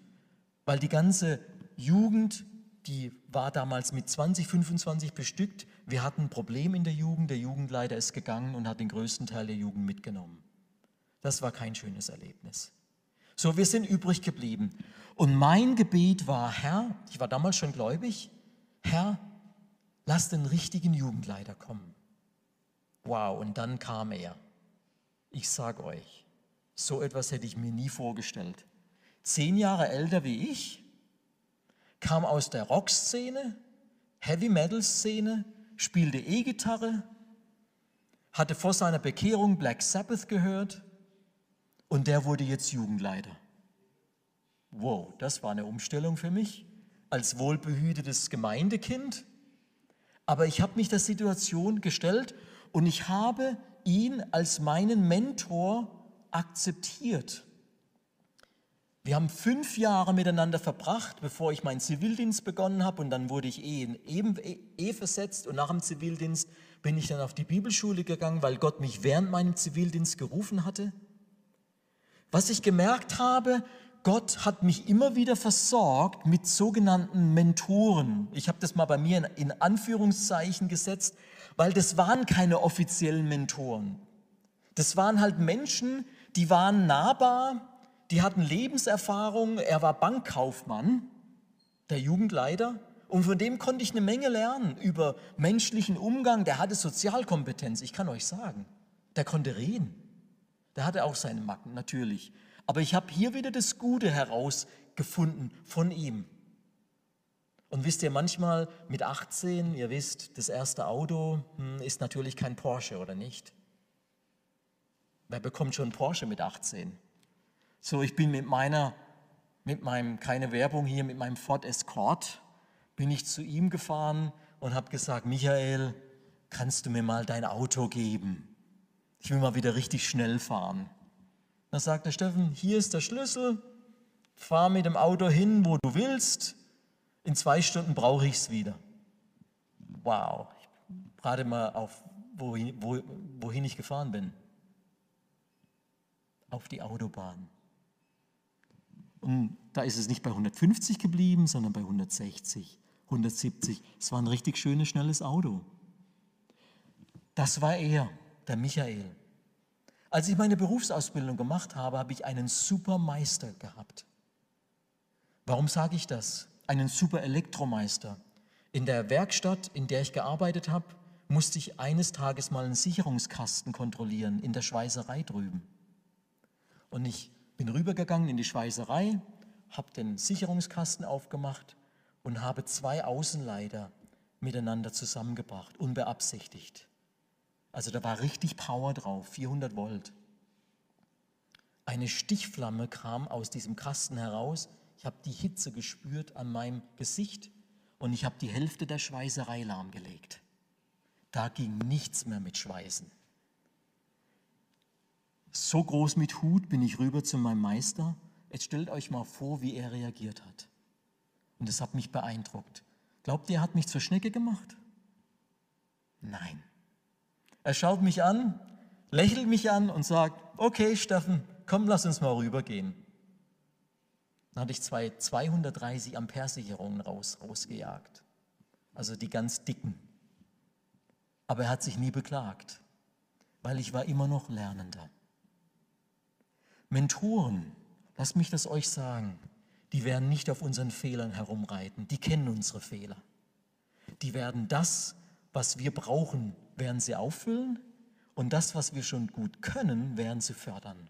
weil die ganze Jugend, die war damals mit 20, 25 bestückt. Wir hatten ein Problem in der Jugend. Der Jugendleiter ist gegangen und hat den größten Teil der Jugend mitgenommen. Das war kein schönes Erlebnis. So, wir sind übrig geblieben. Und mein Gebet war, Herr, ich war damals schon gläubig, Herr, lass den richtigen Jugendleiter kommen. Wow, und dann kam er. Ich sage euch, so etwas hätte ich mir nie vorgestellt. Zehn Jahre älter wie ich, kam aus der Rockszene, Heavy-Metal-Szene, spielte E-Gitarre, hatte vor seiner Bekehrung Black Sabbath gehört und der wurde jetzt Jugendleiter. Wow, das war eine Umstellung für mich als wohlbehütetes Gemeindekind. Aber ich habe mich der Situation gestellt und ich habe ihn als meinen Mentor akzeptiert. Wir haben fünf Jahre miteinander verbracht, bevor ich meinen Zivildienst begonnen habe und dann wurde ich eh in Ehe versetzt und nach dem Zivildienst bin ich dann auf die Bibelschule gegangen, weil Gott mich während meinem Zivildienst gerufen hatte. Was ich gemerkt habe, Gott hat mich immer wieder versorgt mit sogenannten Mentoren. Ich habe das mal bei mir in Anführungszeichen gesetzt, weil das waren keine offiziellen Mentoren. Das waren halt Menschen, die waren nahbar, die hatten Lebenserfahrung, er war Bankkaufmann, der Jugendleiter, Und von dem konnte ich eine Menge lernen über menschlichen Umgang. Der hatte Sozialkompetenz, ich kann euch sagen. Der konnte reden. Der hatte auch seine Macken, natürlich. Aber ich habe hier wieder das Gute herausgefunden von ihm. Und wisst ihr, manchmal mit 18, ihr wisst, das erste Auto hm, ist natürlich kein Porsche, oder nicht? Wer bekommt schon Porsche mit 18? So, ich bin mit meiner, mit meinem, keine Werbung hier, mit meinem Ford Escort, bin ich zu ihm gefahren und habe gesagt, Michael, kannst du mir mal dein Auto geben? Ich will mal wieder richtig schnell fahren. Dann sagt der Steffen, hier ist der Schlüssel, fahr mit dem Auto hin, wo du willst, in zwei Stunden brauche ich es wieder. Wow, ich rate mal auf, wohin, wohin ich gefahren bin. Auf die Autobahn. Und da ist es nicht bei 150 geblieben, sondern bei 160, 170. Es war ein richtig schönes, schnelles Auto. Das war er, der Michael. Als ich meine Berufsausbildung gemacht habe, habe ich einen super Meister gehabt. Warum sage ich das? Einen super Elektromeister. In der Werkstatt, in der ich gearbeitet habe, musste ich eines Tages mal einen Sicherungskasten kontrollieren in der Schweißerei drüben. Und ich bin rübergegangen in die Schweißerei, habe den Sicherungskasten aufgemacht und habe zwei Außenleiter miteinander zusammengebracht, unbeabsichtigt. Also da war richtig Power drauf, 400 Volt. Eine Stichflamme kam aus diesem Kasten heraus. Ich habe die Hitze gespürt an meinem Gesicht und ich habe die Hälfte der Schweißerei lahmgelegt. Da ging nichts mehr mit Schweißen. So groß mit Hut bin ich rüber zu meinem Meister. Jetzt stellt euch mal vor, wie er reagiert hat. Und das hat mich beeindruckt. Glaubt ihr, er hat mich zur Schnecke gemacht? Nein. Er schaut mich an, lächelt mich an und sagt, okay Steffen, komm, lass uns mal rübergehen. Dann hatte ich zwei 230 Ampere Sicherungen raus, rausgejagt, also die ganz dicken. Aber er hat sich nie beklagt, weil ich war immer noch Lernender. Mentoren, lasst mich das euch sagen, die werden nicht auf unseren Fehlern herumreiten, die kennen unsere Fehler. Die werden das, was wir brauchen, werden sie auffüllen und das, was wir schon gut können, werden sie fördern.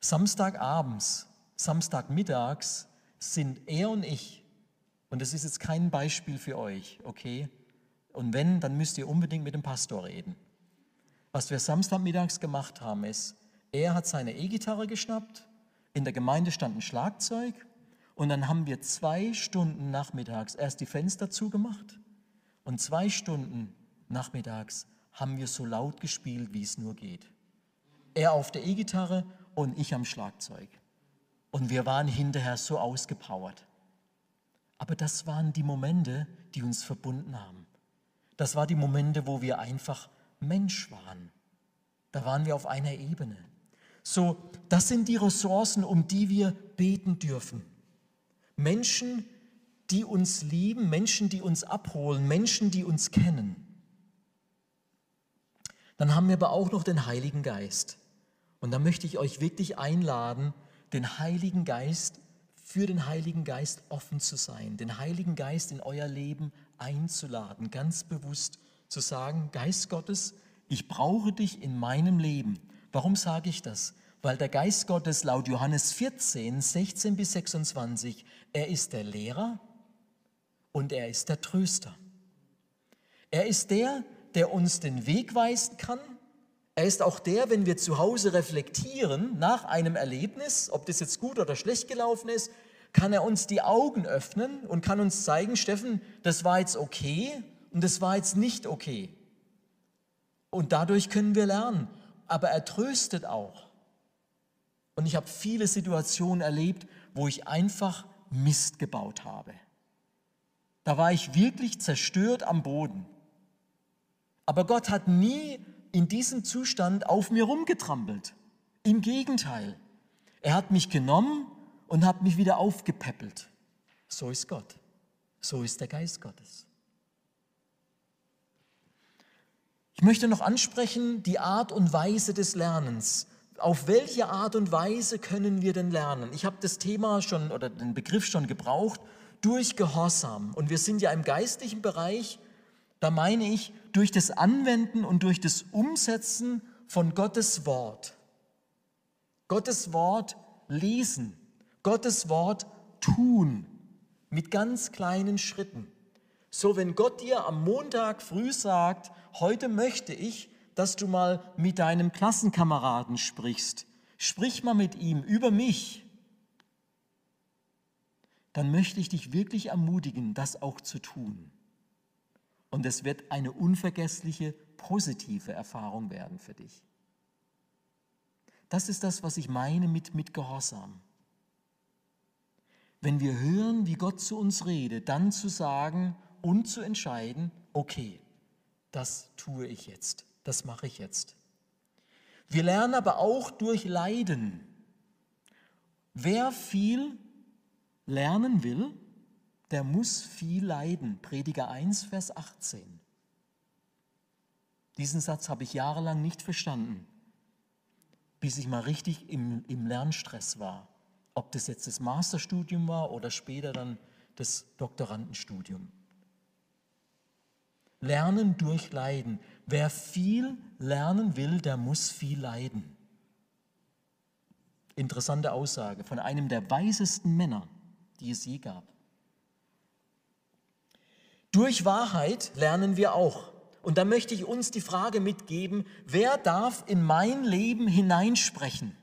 Samstagabends, Samstagmittags sind er und ich, und das ist jetzt kein Beispiel für euch, okay? Und wenn, dann müsst ihr unbedingt mit dem Pastor reden. Was wir Samstagmittags gemacht haben, ist, er hat seine E-Gitarre geschnappt, in der Gemeinde stand ein Schlagzeug und dann haben wir zwei Stunden nachmittags erst die Fenster zugemacht und zwei Stunden nachmittags haben wir so laut gespielt, wie es nur geht. Er auf der E-Gitarre und ich am Schlagzeug. Und wir waren hinterher so ausgepowert. Aber das waren die Momente, die uns verbunden haben. Das waren die Momente, wo wir einfach Mensch waren. Da waren wir auf einer Ebene. So, das sind die Ressourcen, um die wir beten dürfen. Menschen, die uns lieben, Menschen, die uns abholen, Menschen, die uns kennen. Dann haben wir aber auch noch den Heiligen Geist. Und da möchte ich euch wirklich einladen, den Heiligen Geist, für den Heiligen Geist offen zu sein, den Heiligen Geist in euer Leben einzuladen, ganz bewusst zu sagen, Geist Gottes, ich brauche dich in meinem Leben. Warum sage ich das? Weil der Geist Gottes laut Johannes 14, 16 bis 26, er ist der Lehrer und er ist der Tröster. Er ist der, der uns den Weg weisen kann. Er ist auch der, wenn wir zu Hause reflektieren nach einem Erlebnis, ob das jetzt gut oder schlecht gelaufen ist, kann er uns die Augen öffnen und kann uns zeigen, Steffen, das war jetzt okay und das war jetzt nicht okay. Und dadurch können wir lernen. Aber er tröstet auch. Und ich habe viele Situationen erlebt, wo ich einfach Mist gebaut habe. Da war ich wirklich zerstört am Boden. Aber Gott hat nie in diesem Zustand auf mir rumgetrampelt. Im Gegenteil, er hat mich genommen und hat mich wieder aufgepäppelt. So ist Gott. So ist der Geist Gottes. Ich möchte noch ansprechen die Art und Weise des Lernens. Auf welche Art und Weise können wir denn lernen? Ich habe das Thema schon oder den Begriff schon gebraucht durch Gehorsam. Und wir sind ja im geistlichen Bereich, da meine ich, durch das Anwenden und durch das Umsetzen von Gottes Wort. Gottes Wort lesen, Gottes Wort tun, mit ganz kleinen Schritten. So, wenn Gott dir am Montag früh sagt, heute möchte ich, dass du mal mit deinem Klassenkameraden sprichst, sprich mal mit ihm über mich, dann möchte ich dich wirklich ermutigen, das auch zu tun. Und es wird eine unvergessliche, positive Erfahrung werden für dich. Das ist das, was ich meine mit, mit Gehorsam. Wenn wir hören, wie Gott zu uns redet, dann zu sagen und zu entscheiden, okay, das tue ich jetzt, das mache ich jetzt. Wir lernen aber auch durch Leiden. Wer viel lernen will, der muss viel leiden. Prediger 1, Vers 18. Diesen Satz habe ich jahrelang nicht verstanden bis ich mal richtig im, im Lernstress war. Ob das jetzt das Masterstudium war oder später dann das Doktorandenstudium. Lernen durch Leiden. Wer viel lernen will, der muss viel leiden. Interessante Aussage von einem der weisesten Männer, die es je gab. Durch Wahrheit lernen wir auch. Und da möchte ich uns die Frage mitgeben, wer darf in mein Leben hineinsprechen?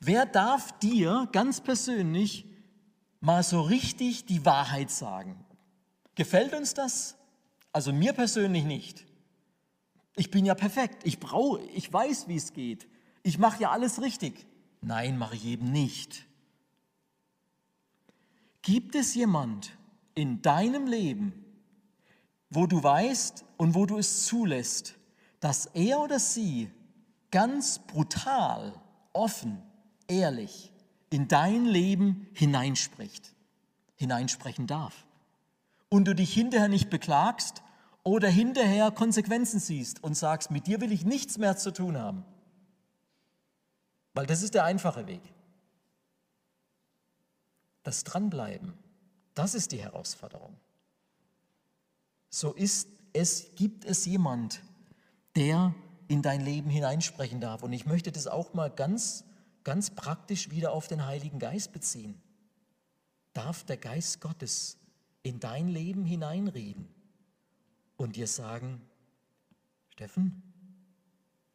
Wer darf dir ganz persönlich mal so richtig die Wahrheit sagen? Gefällt uns das? Also mir persönlich nicht. Ich bin ja perfekt. Ich brauche, ich weiß, wie es geht. Ich mache ja alles richtig. Nein, mache ich eben nicht. Gibt es jemand in deinem Leben, wo du weißt und wo du es zulässt, dass er oder sie ganz brutal, offen, ehrlich in dein Leben hineinspricht, hineinsprechen darf. Und du dich hinterher nicht beklagst oder hinterher Konsequenzen siehst und sagst, mit dir will ich nichts mehr zu tun haben. Weil das ist der einfache Weg. Das Dranbleiben, das ist die Herausforderung so ist es, gibt es jemand, der in dein Leben hineinsprechen darf. Und ich möchte das auch mal ganz, ganz praktisch wieder auf den Heiligen Geist beziehen. Darf der Geist Gottes in dein Leben hineinreden und dir sagen, Steffen,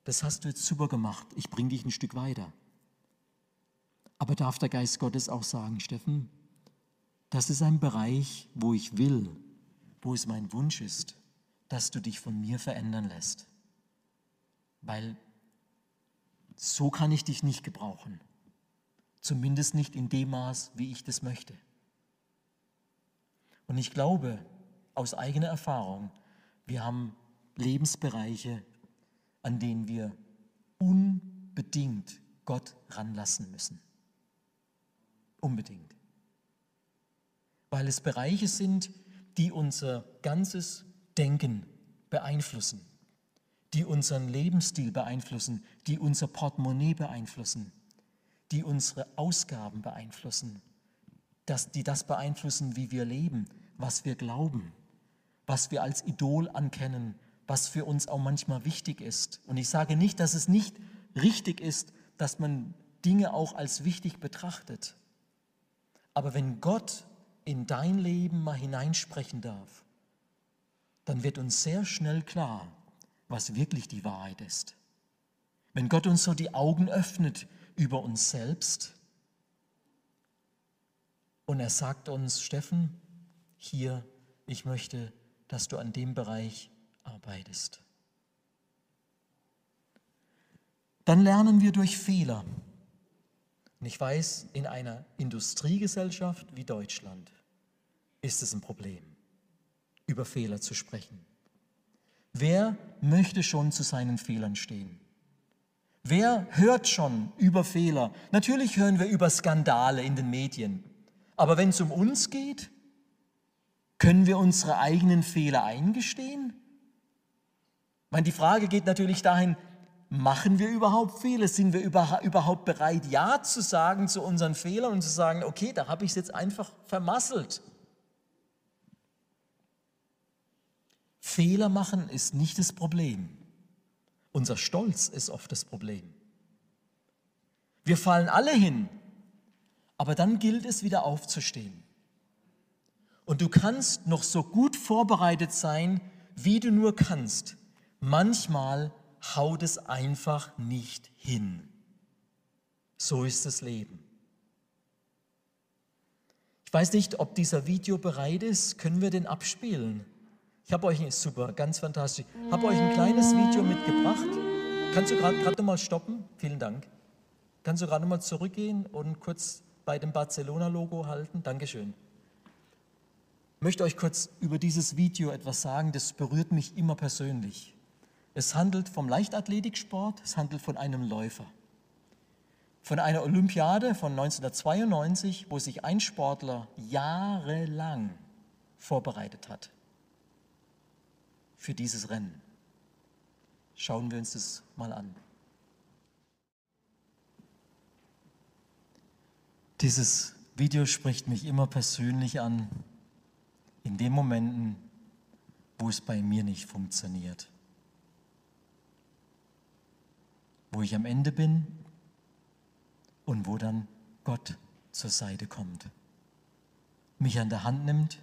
das hast du jetzt super gemacht, ich bringe dich ein Stück weiter. Aber darf der Geist Gottes auch sagen, Steffen, das ist ein Bereich, wo ich will, wo es mein Wunsch ist, dass du dich von mir verändern lässt. Weil so kann ich dich nicht gebrauchen. Zumindest nicht in dem Maß, wie ich das möchte. Und ich glaube aus eigener Erfahrung, wir haben Lebensbereiche, an denen wir unbedingt Gott ranlassen müssen. Unbedingt. Weil es Bereiche sind, die unser ganzes Denken beeinflussen, die unseren Lebensstil beeinflussen, die unser Portemonnaie beeinflussen, die unsere Ausgaben beeinflussen, dass, die das beeinflussen, wie wir leben, was wir glauben, was wir als Idol ankennen, was für uns auch manchmal wichtig ist. Und ich sage nicht, dass es nicht richtig ist, dass man Dinge auch als wichtig betrachtet. Aber wenn Gott in dein Leben mal hineinsprechen darf, dann wird uns sehr schnell klar, was wirklich die Wahrheit ist. Wenn Gott uns so die Augen öffnet über uns selbst und er sagt uns, Steffen, hier, ich möchte, dass du an dem Bereich arbeitest. Dann lernen wir durch Fehler. Und ich weiß, in einer Industriegesellschaft wie Deutschland ist es ein Problem, über Fehler zu sprechen. Wer möchte schon zu seinen Fehlern stehen? Wer hört schon über Fehler? Natürlich hören wir über Skandale in den Medien. Aber wenn es um uns geht, können wir unsere eigenen Fehler eingestehen? Ich meine, die Frage geht natürlich dahin, machen wir überhaupt Fehler? Sind wir überhaupt bereit, Ja zu sagen zu unseren Fehlern und zu sagen, okay, da habe ich es jetzt einfach vermasselt? Fehler machen ist nicht das Problem. Unser Stolz ist oft das Problem. Wir fallen alle hin, aber dann gilt es wieder aufzustehen. Und du kannst noch so gut vorbereitet sein, wie du nur kannst. Manchmal haut es einfach nicht hin. So ist das Leben. Ich weiß nicht, ob dieser Video bereit ist. Können wir den abspielen? Ich habe euch, super, ganz fantastisch, habe euch ein kleines Video mitgebracht. Kannst du gerade nochmal stoppen? Vielen Dank. Kannst du gerade nochmal zurückgehen und kurz bei dem Barcelona-Logo halten? Dankeschön. Ich möchte euch kurz über dieses Video etwas sagen, das berührt mich immer persönlich. Es handelt vom Leichtathletiksport, es handelt von einem Läufer. Von einer Olympiade von 1992, wo sich ein Sportler jahrelang vorbereitet hat für dieses Rennen. Schauen wir uns das mal an. Dieses Video spricht mich immer persönlich an, in den Momenten, wo es bei mir nicht funktioniert. Wo ich am Ende bin und wo dann Gott zur Seite kommt, mich an der Hand nimmt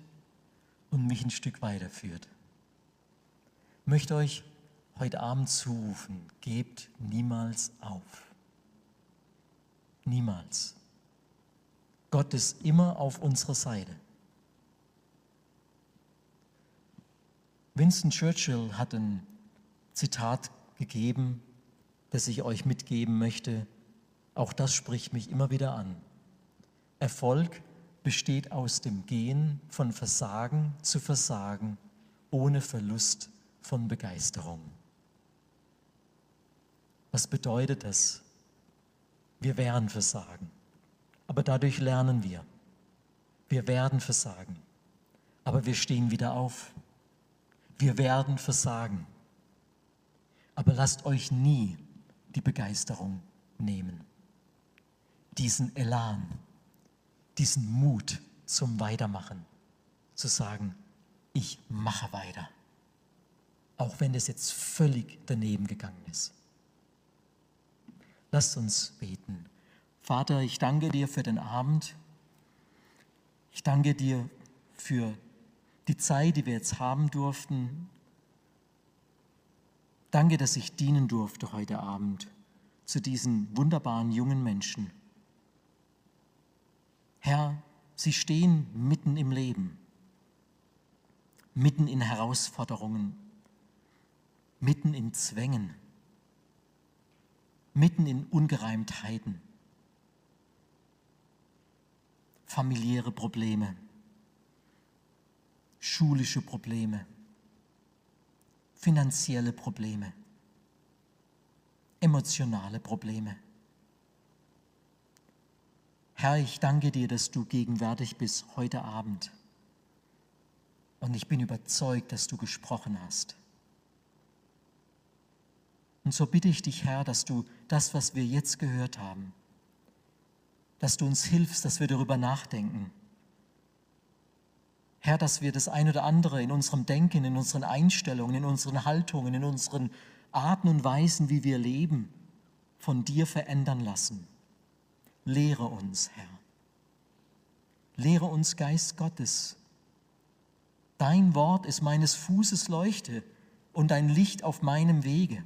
und mich ein Stück weiterführt. Ich möchte euch heute Abend zurufen, gebt niemals auf. Niemals. Gott ist immer auf unserer Seite. Winston Churchill hat ein Zitat gegeben, das ich euch mitgeben möchte. Auch das spricht mich immer wieder an. Erfolg besteht aus dem Gehen von Versagen zu Versagen ohne Verlust von Begeisterung. Was bedeutet das? Wir werden versagen, aber dadurch lernen wir. Wir werden versagen, aber wir stehen wieder auf. Wir werden versagen. Aber lasst euch nie die Begeisterung nehmen. Diesen Elan, diesen Mut zum Weitermachen, zu sagen, ich mache weiter. Auch wenn es jetzt völlig daneben gegangen ist. Lasst uns beten. Vater, ich danke dir für den Abend. Ich danke dir für die Zeit, die wir jetzt haben durften. Danke, dass ich dienen durfte heute Abend zu diesen wunderbaren jungen Menschen. Herr, sie stehen mitten im Leben, mitten in Herausforderungen, mitten in Zwängen, mitten in Ungereimtheiten, familiäre Probleme schulische Probleme, finanzielle Probleme, emotionale Probleme. Herr, ich danke dir, dass du gegenwärtig bist heute Abend. Und ich bin überzeugt, dass du gesprochen hast. Und so bitte ich dich, Herr, dass du das, was wir jetzt gehört haben, dass du uns hilfst, dass wir darüber nachdenken Herr, dass wir das eine oder andere in unserem Denken, in unseren Einstellungen, in unseren Haltungen, in unseren Arten und Weisen, wie wir leben, von dir verändern lassen. Lehre uns, Herr. Lehre uns, Geist Gottes. Dein Wort ist meines Fußes Leuchte und ein Licht auf meinem Wege.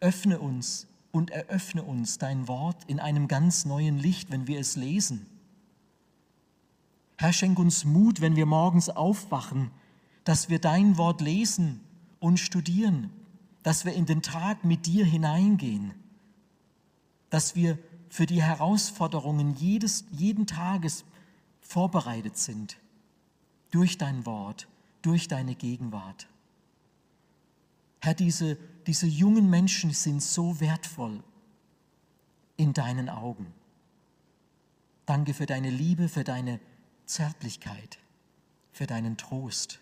Öffne uns und eröffne uns dein Wort in einem ganz neuen Licht, wenn wir es lesen Herr, schenk uns Mut, wenn wir morgens aufwachen, dass wir dein Wort lesen und studieren, dass wir in den Tag mit dir hineingehen, dass wir für die Herausforderungen jedes, jeden Tages vorbereitet sind durch dein Wort, durch deine Gegenwart. Herr, diese, diese jungen Menschen sind so wertvoll in deinen Augen. Danke für deine Liebe, für deine Zärtlichkeit, für deinen Trost,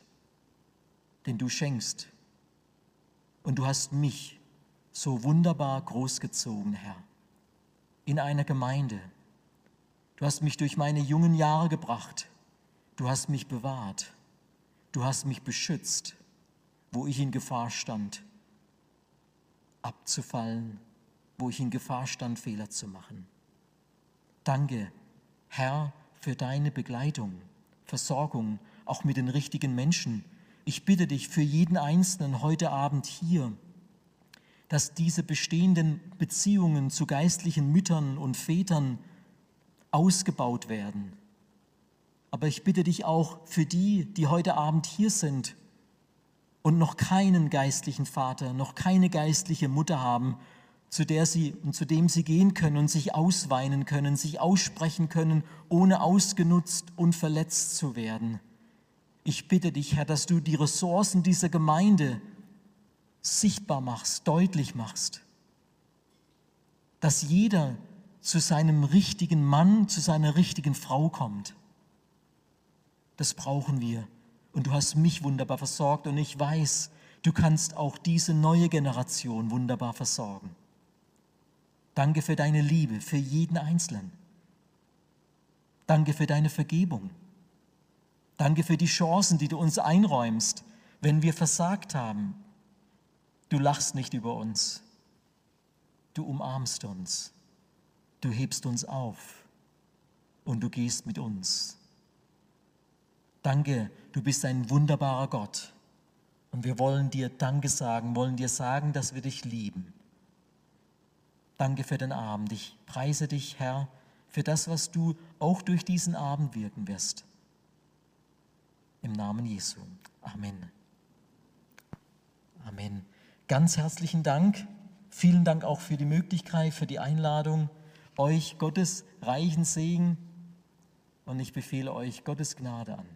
den du schenkst. Und du hast mich so wunderbar großgezogen, Herr, in einer Gemeinde. Du hast mich durch meine jungen Jahre gebracht. Du hast mich bewahrt. Du hast mich beschützt, wo ich in Gefahr stand, abzufallen, wo ich in Gefahr stand, Fehler zu machen. Danke, Herr, für deine Begleitung, Versorgung, auch mit den richtigen Menschen. Ich bitte dich für jeden Einzelnen heute Abend hier, dass diese bestehenden Beziehungen zu geistlichen Müttern und Vätern ausgebaut werden. Aber ich bitte dich auch für die, die heute Abend hier sind und noch keinen geistlichen Vater, noch keine geistliche Mutter haben, zu der sie und zu dem sie gehen können und sich ausweinen können, sich aussprechen können, ohne ausgenutzt und verletzt zu werden. Ich bitte dich, Herr, dass du die Ressourcen dieser Gemeinde sichtbar machst, deutlich machst, dass jeder zu seinem richtigen Mann, zu seiner richtigen Frau kommt. Das brauchen wir. Und du hast mich wunderbar versorgt und ich weiß, du kannst auch diese neue Generation wunderbar versorgen. Danke für deine Liebe, für jeden Einzelnen. Danke für deine Vergebung. Danke für die Chancen, die du uns einräumst, wenn wir versagt haben, Du lachst nicht über uns. Du umarmst uns. Du hebst uns auf und du gehst mit uns. Danke, du bist ein wunderbarer Gott. Und wir wollen dir Danke sagen, wollen dir sagen, dass wir dich lieben. Danke für den Abend. Ich preise dich, Herr, für das, was du auch durch diesen Abend wirken wirst. Im Namen Jesu. Amen. Amen. Ganz herzlichen Dank. Vielen Dank auch für die Möglichkeit, für die Einladung. Euch Gottes reichen Segen und ich befehle euch Gottes Gnade an.